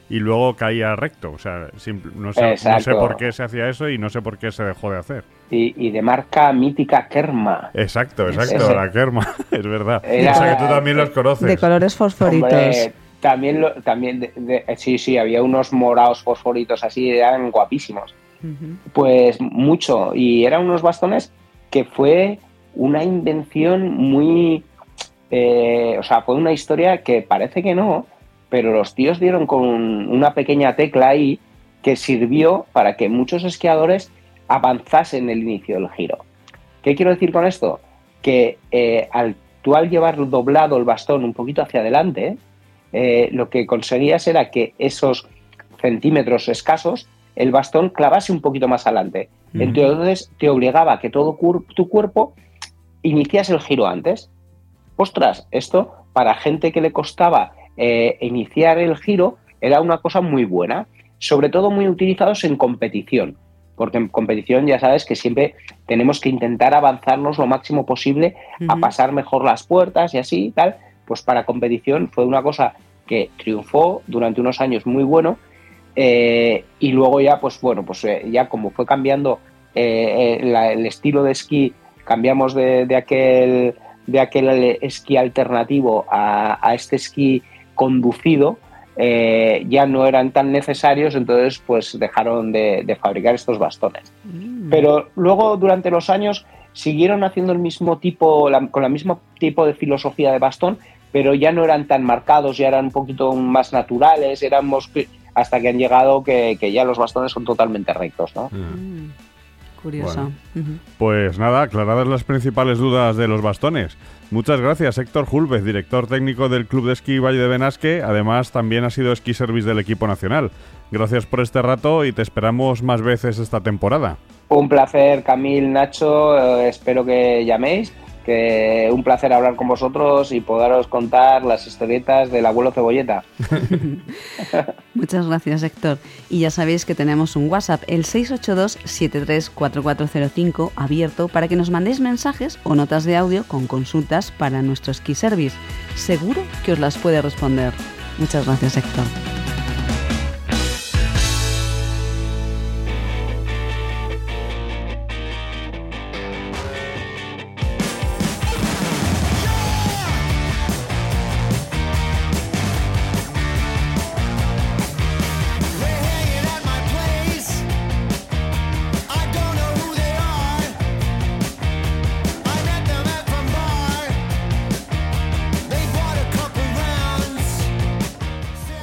y luego caía recto. O sea, simple- no, sé, no sé Exacto. por qué se hacía eso y no sé por qué se dejó de hacer. y, y de marca mítica Kerma Exacto, exacto, Ese- la Kerma, es verdad. Era- o sea que tú también los conoces. De colores fosforitos. Hombre, también lo- también de- de- sí sí había unos morados fosforitos así eran guapísimos. Pues mucho. Y eran unos bastones que fue una invención muy. eh, o sea, fue una historia que parece que no, pero los tíos dieron con una pequeña tecla ahí que sirvió para que muchos esquiadores avanzasen el inicio del giro. ¿Qué quiero decir con esto? Que eh, al tú al llevar doblado el bastón un poquito hacia adelante, eh, lo que conseguías era que esos centímetros escasos el bastón clavase un poquito más adelante. Entonces te obligaba a que todo tu cuerpo iniciase el giro antes. Ostras, esto para gente que le costaba eh, iniciar el giro era una cosa muy buena, sobre todo muy utilizados en competición, porque en competición ya sabes que siempre tenemos que intentar avanzarnos lo máximo posible a pasar mejor las puertas y así y tal, pues para competición fue una cosa que triunfó durante unos años muy bueno eh, y luego ya pues bueno pues eh, ya como fue cambiando eh, la- el estilo de esquí cambiamos de, de aquel de aquel esquí alternativo a, a este esquí conducido eh, ya no eran tan necesarios entonces pues dejaron de- de fabricar estos bastones Mm. pero luego durante los años siguieron haciendo el mismo tipo, la- con el mismo tipo de filosofía de bastón, pero ya no eran tan marcados, ya eran un poquito más naturales, éramos hasta que han llegado que, que ya los bastones son totalmente rectos, ¿no? Mm. Curioso. Ujú. Pues nada, aclaradas las principales dudas de los bastones. Muchas gracias, Héctor Julvez, director técnico del Club de Esquí Valle de Benasque. Además, también ha sido esquí service del equipo nacional. Gracias por este rato y te esperamos más veces esta temporada. Un placer, Camil, Nacho, eh, espero que llaméis, que un placer hablar con vosotros y poderos contar las historietas del abuelo Cebolleta. Muchas gracias, Héctor. Y ya sabéis que tenemos un WhatsApp, el 682-734405, abierto para que nos mandéis mensajes o notas de audio con consultas para nuestro Ski Service. Seguro que os las puede responder. Muchas gracias, Héctor.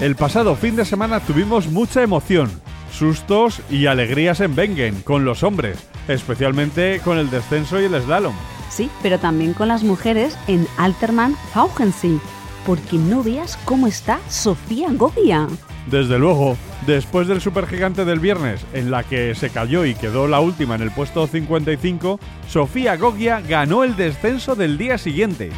El pasado fin de semana tuvimos mucha emoción, sustos y alegrías en Bengen con los hombres, especialmente con el descenso y el slalom. Sí, pero también con las mujeres en Alterman Faugensee, porque no veas cómo está Sofía Gogia. Desde luego, después del supergigante del viernes, en la que se cayó y quedó la última en el puesto 55, Sofía Gogia ganó el descenso del día siguiente.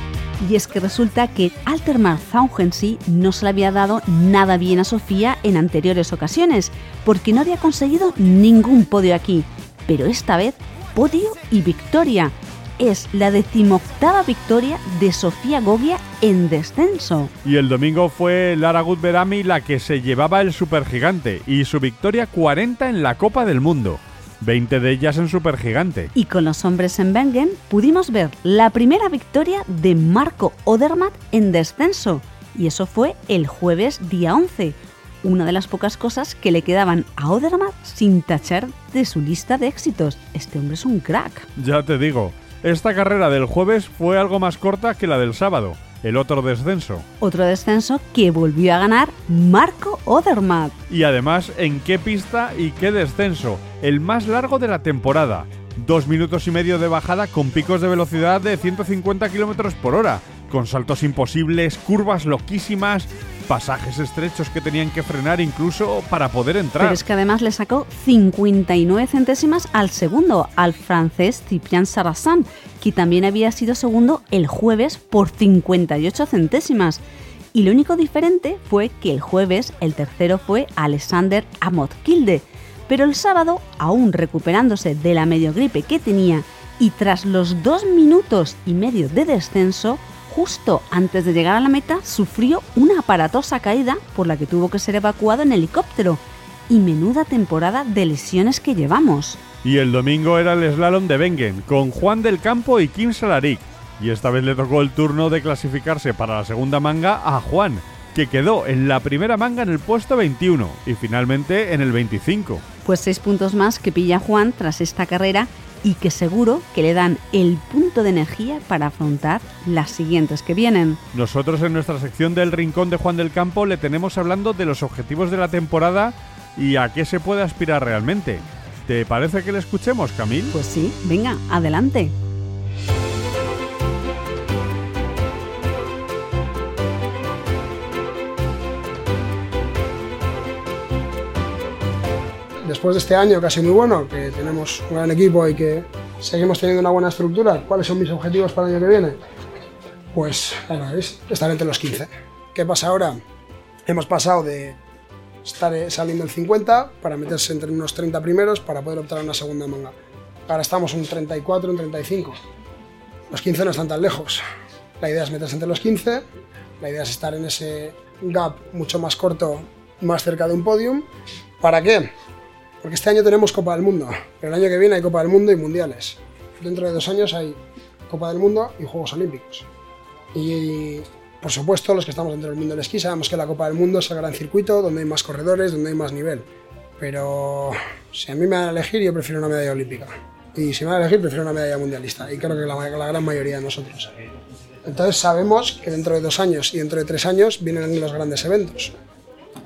Y es que resulta que Altermar Zaungensi no se le había dado nada bien a Sofía en anteriores ocasiones, porque no había conseguido ningún podio aquí. Pero esta vez, podio y victoria. Es la decimoctava victoria de Sofía Gogia en descenso. Y el domingo fue Lara Gutberami la que se llevaba el supergigante y su victoria 40 en la Copa del Mundo. 20 de ellas en Supergigante. Y con los hombres en Bengen pudimos ver la primera victoria de Marco Odermatt en descenso. Y eso fue el jueves día 11. Una de las pocas cosas que le quedaban a Odermatt sin tachar de su lista de éxitos. Este hombre es un crack. Ya te digo, esta carrera del jueves fue algo más corta que la del sábado el otro descenso. Otro descenso que volvió a ganar Marco Odermatt. Y además, ¿en qué pista y qué descenso? El más largo de la temporada. Dos minutos y medio de bajada con picos de velocidad de 150 km por hora, con saltos imposibles, curvas loquísimas, pasajes estrechos que tenían que frenar incluso para poder entrar. Pero es que además le sacó 59 centésimas al segundo, al francés Ciprian Sarrazin, que también había sido segundo el jueves por 58 centésimas. Y lo único diferente fue que el jueves el tercero fue Alexander Amott-Kilde, pero el sábado, aún recuperándose de la medio gripe que tenía y tras los dos minutos y medio de descenso, justo antes de llegar a la meta, sufrió una aparatosa caída por la que tuvo que ser evacuado en helicóptero. Y menuda temporada de lesiones que llevamos. Y el domingo era el slalom de Bengen, con Juan del Campo y Kim Salaric. Y esta vez le tocó el turno de clasificarse para la segunda manga a Juan, que quedó en la primera manga en el puesto 21 y finalmente en el 25. Pues seis puntos más que pilla Juan tras esta carrera y que seguro que le dan el punto de energía para afrontar las siguientes que vienen. Nosotros en nuestra sección del Rincón de Juan del Campo le tenemos hablando de los objetivos de la temporada y a qué se puede aspirar realmente. ¿Te parece que le escuchemos, Camil? Pues sí, venga, adelante. Después de este año que ha sido muy bueno, que tenemos un gran equipo y que seguimos teniendo una buena estructura, ¿cuáles son mis objetivos para el año que viene? Pues, es estar entre los 15. ¿Qué pasa ahora? Hemos pasado de estar eh, saliendo el 50 para meterse entre unos 30 primeros para poder optar a una segunda manga. Ahora estamos en 34, en 35. Los 15 no están tan lejos. La idea es meterse entre los 15, la idea es estar en ese gap mucho más corto, más cerca de un podium. ¿Para qué? Porque este año tenemos Copa del Mundo, pero el año que viene hay Copa del Mundo y Mundiales. Dentro de dos años hay Copa del Mundo y Juegos Olímpicos. Y por supuesto, los que estamos dentro del mundo del esquí sabemos que la Copa del Mundo es el gran circuito donde hay más corredores, donde hay más nivel. Pero si a mí me van a elegir, yo prefiero una medalla olímpica. Y si me van a elegir, prefiero una medalla mundialista. Y creo que la, la gran mayoría de nosotros. Entonces sabemos que dentro de dos años y dentro de tres años vienen los grandes eventos.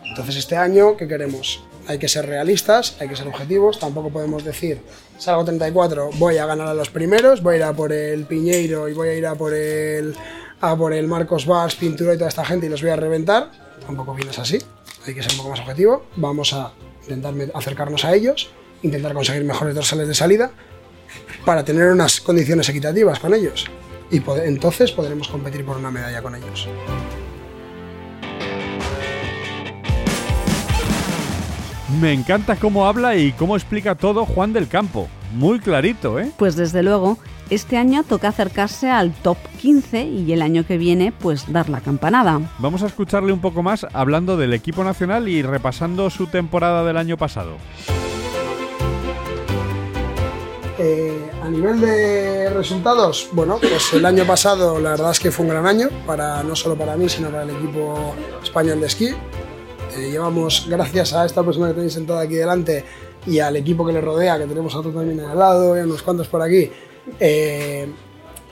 Entonces este año, ¿qué queremos? Hay que ser realistas, hay que ser objetivos, tampoco podemos decir, salgo 34, voy a ganar a los primeros, voy a ir a por el Piñeiro y voy a ir a por el, a por el Marcos Vaz, Pintura y toda esta gente y los voy a reventar, tampoco vienes así, hay que ser un poco más objetivo, vamos a intentar acercarnos a ellos, intentar conseguir mejores dorsales de salida para tener unas condiciones equitativas con ellos. Y entonces podremos competir por una medalla con ellos. Me encanta cómo habla y cómo explica todo Juan del Campo. Muy clarito, ¿eh? Pues desde luego, este año toca acercarse al top 15 y el año que viene pues dar la campanada. Vamos a escucharle un poco más hablando del equipo nacional y repasando su temporada del año pasado. Eh, a nivel de resultados, bueno, pues el año pasado la verdad es que fue un gran año, para, no solo para mí, sino para el equipo español de esquí. Llevamos, gracias a esta persona que tenéis sentada aquí delante y al equipo que le rodea, que tenemos a otro también al lado y unos cuantos por aquí, eh,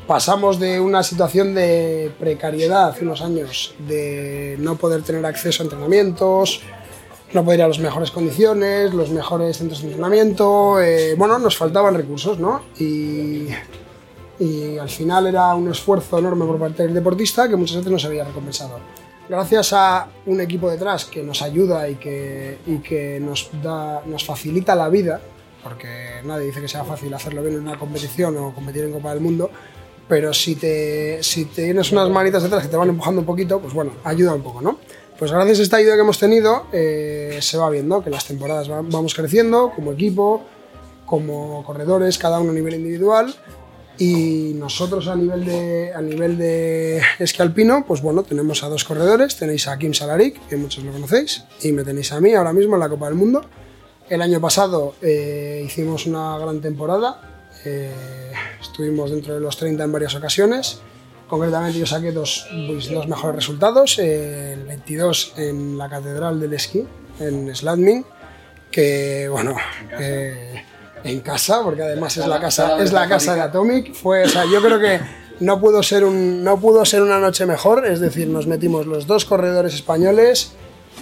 pasamos de una situación de precariedad hace unos años, de no poder tener acceso a entrenamientos, no poder ir a las mejores condiciones, los mejores centros de entrenamiento, eh, bueno, nos faltaban recursos, ¿no? Y, y al final era un esfuerzo enorme por parte del deportista que muchas veces no se había recompensado. Gracias a un equipo detrás que nos ayuda y que, y que nos, da, nos facilita la vida, porque nadie dice que sea fácil hacerlo bien en una competición o competir en Copa del Mundo, pero si, te, si tienes unas manitas detrás que te van empujando un poquito, pues bueno, ayuda un poco, ¿no? Pues gracias a esta ayuda que hemos tenido, eh, se va viendo que las temporadas vamos creciendo como equipo, como corredores, cada uno a nivel individual. Y nosotros a nivel de, a nivel de esquí alpino, pues bueno, tenemos a dos corredores. Tenéis a Kim Salarik, que muchos lo conocéis, y me tenéis a mí ahora mismo en la Copa del Mundo. El año pasado eh, hicimos una gran temporada. Eh, estuvimos dentro de los 30 en varias ocasiones. Concretamente yo saqué dos, pues, dos mejores resultados, el 22 en la Catedral del Esquí, en Sladming, que bueno, eh, en casa, porque además es la casa, es la casa de Atomic, fue, o sea, yo creo que no pudo, ser un, no pudo ser una noche mejor, es decir, nos metimos los dos corredores españoles,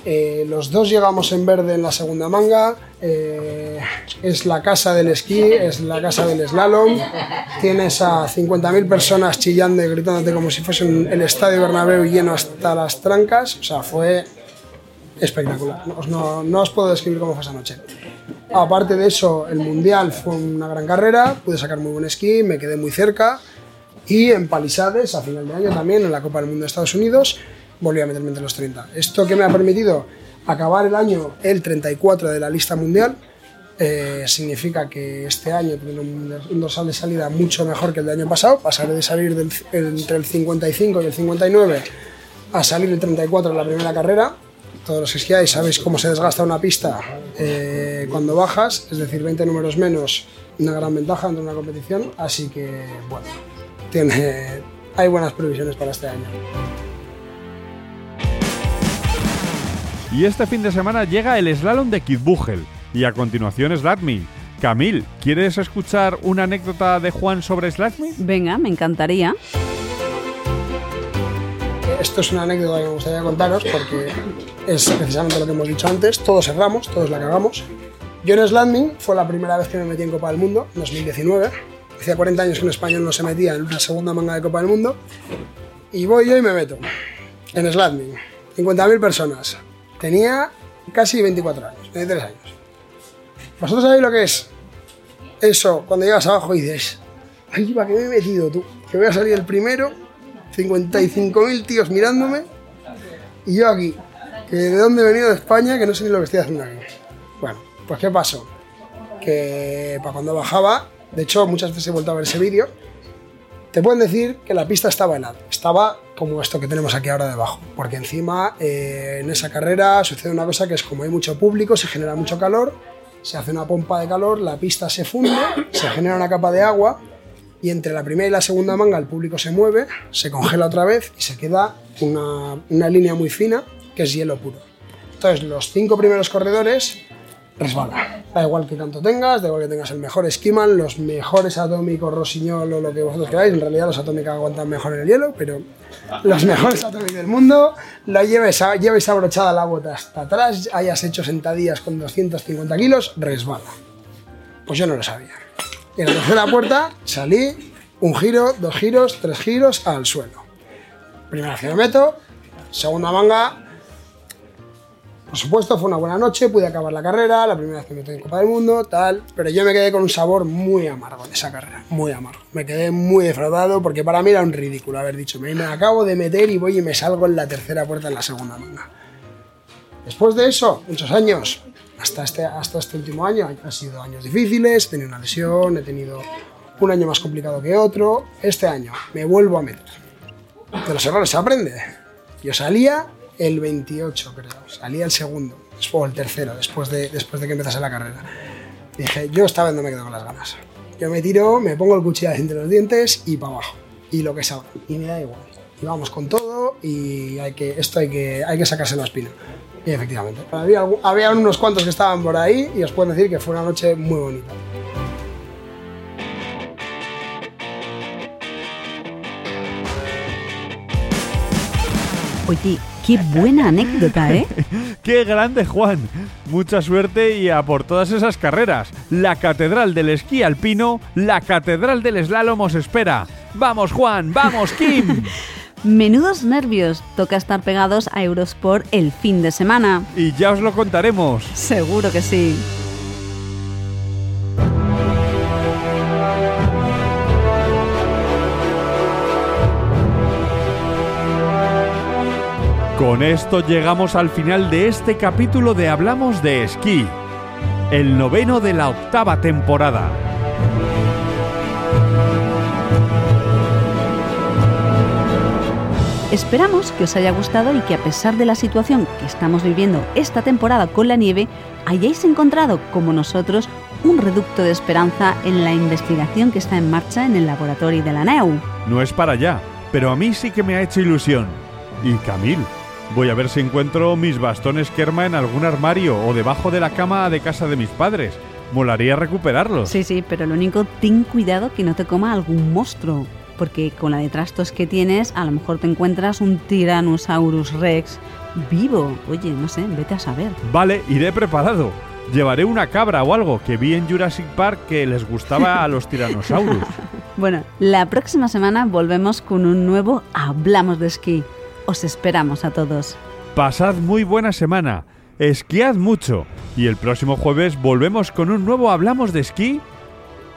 eh, los dos llegamos en verde en la segunda manga. Eh, es la casa del esquí, es la casa del slalom. Tienes a 50.000 personas chillando y gritándote como si fuese el estadio Bernabéu lleno hasta las trancas. O sea, fue espectacular. No, no- os puedo describir cómo fue esa noche. Aparte de eso, el mundial fue una gran carrera. Pude sacar muy buen esquí, me quedé muy cerca. Y en Palisades, a final de año también, en la Copa del Mundo de Estados Unidos, volví a meterme entre los 30. Esto que me ha permitido acabar el año el 34 de la lista mundial, eh, significa que este año un, un dorsal de salida mucho mejor que el del año pasado. Pasaré de salir del- entre el 55 y el 59 a salir el 34 en la primera carrera. Todos los que esquiáis sabéis cómo se desgasta una pista eh, cuando bajas, es decir, 20 números menos, una gran ventaja dentro de una competición. Así que, bueno, tiene, hay buenas previsiones para este año. Y este fin de semana llega el slalom de Kitzbühel y a continuación Slatmy. Camil, ¿quieres escuchar una anécdota de Juan sobre Slatmy? Venga, me encantaría. Esto es una anécdota que me gustaría contaros porque es precisamente lo que hemos dicho antes. Todos erramos, todos la cagamos. Yo en Slanding fue la primera vez que me metí en Copa del Mundo, en 2019. Hacía 40 años que un español no se metía en una segunda manga de Copa del Mundo. Y voy yo y me meto en Slanding. 50.000 personas. Tenía casi 24 años, 23 años. ¿Vosotros sabéis lo que es? Eso, cuando llegas abajo y dices, ay, ¿para qué me he metido tú? Que voy a salir el primero 55.000 tíos mirándome y yo aquí, que de dónde he venido de España, que no sé ni lo que estoy haciendo aquí. Bueno, pues ¿qué pasó? Que para cuando bajaba, de hecho muchas veces he vuelto a ver ese vídeo, te pueden decir que la pista estaba helada, estaba como esto que tenemos aquí ahora debajo, porque encima eh, en esa carrera sucede una cosa que es como hay mucho público, se genera mucho calor, se hace una pompa de calor, la pista se funde, se genera una capa de agua y entre la primera y la segunda manga el público se mueve, se congela otra vez y se queda una, una línea muy fina que es hielo puro. Entonces los cinco primeros corredores resbalan. Da igual que tanto tengas, da igual que tengas el mejor esquimal, los mejores atómicos, Rosiñol o lo que vosotros queráis. En realidad los atómicos aguantan mejor en el hielo, pero los mejores atómicos del mundo, lo lleves, a- lleves abrochada la bota hasta atrás, hayas hecho sentadillas con 250 kilos, resbala. Pues yo no lo sabía. Y en la tercera puerta salí, un giro, dos giros, tres giros al suelo. Primera que me meto, segunda manga. Por supuesto, fue una buena noche, pude acabar la carrera, la primera vez que me en Copa del Mundo, tal. Pero yo me quedé con un sabor muy amargo de esa carrera, muy amargo. Me quedé muy defraudado porque para mí era un ridículo haber dicho, me, me acabo de meter y voy y me salgo en la tercera puerta en la segunda manga. Después de eso, muchos años, hasta este, hasta este último año, han sido años difíciles, he tenido una lesión, he tenido un año más complicado que otro. Este año me vuelvo a meter. De los errores se aprende. Yo salía el 28, creo, salía el segundo, o el tercero, después de, después de que empezase la carrera. Dije, yo esta vez no me quedo con las ganas. Yo me tiro, me pongo el cuchillo entre los dientes y para abajo. Y lo que salga. Y me da igual. Y vamos con todo y hay que, esto hay que, hay que sacarse la espina. Y efectivamente, había, había unos cuantos que estaban por ahí y os puedo decir que fue una noche muy bonita. Oye, qué buena anécdota, ¿eh? ¡Qué grande, Juan! Mucha suerte y a por todas esas carreras. La Catedral del Esquí Alpino, la Catedral del Slalom os espera. ¡Vamos, Juan! ¡Vamos, Kim! Menudos nervios, toca estar pegados a Eurosport el fin de semana. Y ya os lo contaremos. Seguro que sí. Con esto llegamos al final de este capítulo de Hablamos de Esquí, el noveno de la octava temporada. Esperamos que os haya gustado y que a pesar de la situación que estamos viviendo esta temporada con la nieve, hayáis encontrado, como nosotros, un reducto de esperanza en la investigación que está en marcha en el laboratorio de la NEU. No es para allá, pero a mí sí que me ha hecho ilusión. Y Camil, voy a ver si encuentro mis bastones Kerma en algún armario o debajo de la cama de casa de mis padres. Molaría recuperarlos. Sí, sí, pero lo único, ten cuidado que no te coma algún monstruo porque con la de trastos que tienes a lo mejor te encuentras un Tyrannosaurus Rex vivo. Oye, no sé, vete a saber. Vale, iré preparado. Llevaré una cabra o algo que vi en Jurassic Park que les gustaba a los tiranosaurus. bueno, la próxima semana volvemos con un nuevo Hablamos de esquí. Os esperamos a todos. Pasad muy buena semana, esquiad mucho y el próximo jueves volvemos con un nuevo Hablamos de esquí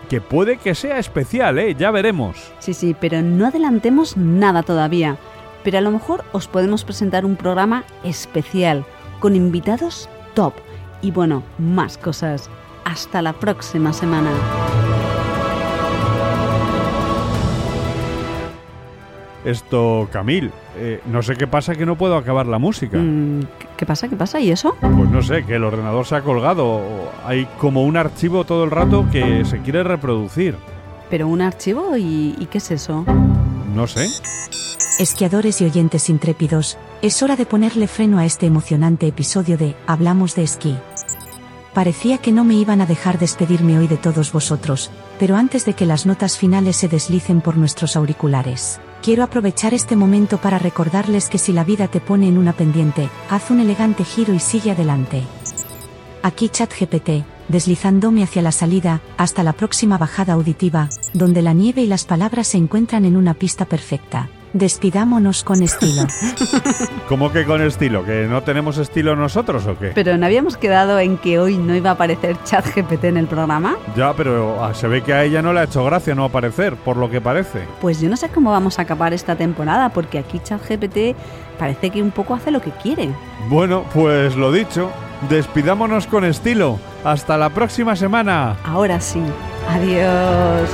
que puede que sea especial, ¿eh? Ya veremos. Sí, sí, pero no adelantemos nada todavía. Pero a lo mejor os podemos presentar un programa especial, con invitados top. Y bueno, más cosas. Hasta la próxima semana. Esto, Camil, eh, no sé qué pasa que no puedo acabar la música. Mm, ¿Qué pasa? ¿Qué pasa? ¿Y eso? Pues no sé, que el ordenador se ha colgado. Hay como un archivo todo el rato que se quiere reproducir. ¿Pero un archivo? ¿Y, y qué es eso? No sé. Esquiadores y oyentes intrépidos, es hora de ponerle freno a este emocionante episodio de Hablamos de esquí. Parecía que no me iban a dejar despedirme hoy de todos vosotros, pero antes de que las notas finales se deslicen por nuestros auriculares, quiero aprovechar este momento para recordarles que si la vida te pone en una pendiente, haz un elegante giro y sigue adelante. Aquí ChatGPT, deslizándome hacia la salida, hasta la próxima bajada auditiva, donde la nieve y las palabras se encuentran en una pista perfecta. Despidámonos con estilo. ¿Cómo que con estilo? ¿Que no tenemos estilo nosotros o qué? Pero ¿no habíamos quedado en que hoy no iba a aparecer ChatGPT en el programa? Ya, pero ah, se ve que a ella no le ha hecho gracia no aparecer, por lo que parece. Pues yo no sé cómo vamos a acabar esta temporada, porque aquí ChatGPT parece que un poco hace lo que quiere. Bueno, pues lo dicho, despidámonos con estilo. Hasta la próxima semana. Ahora sí. Adiós.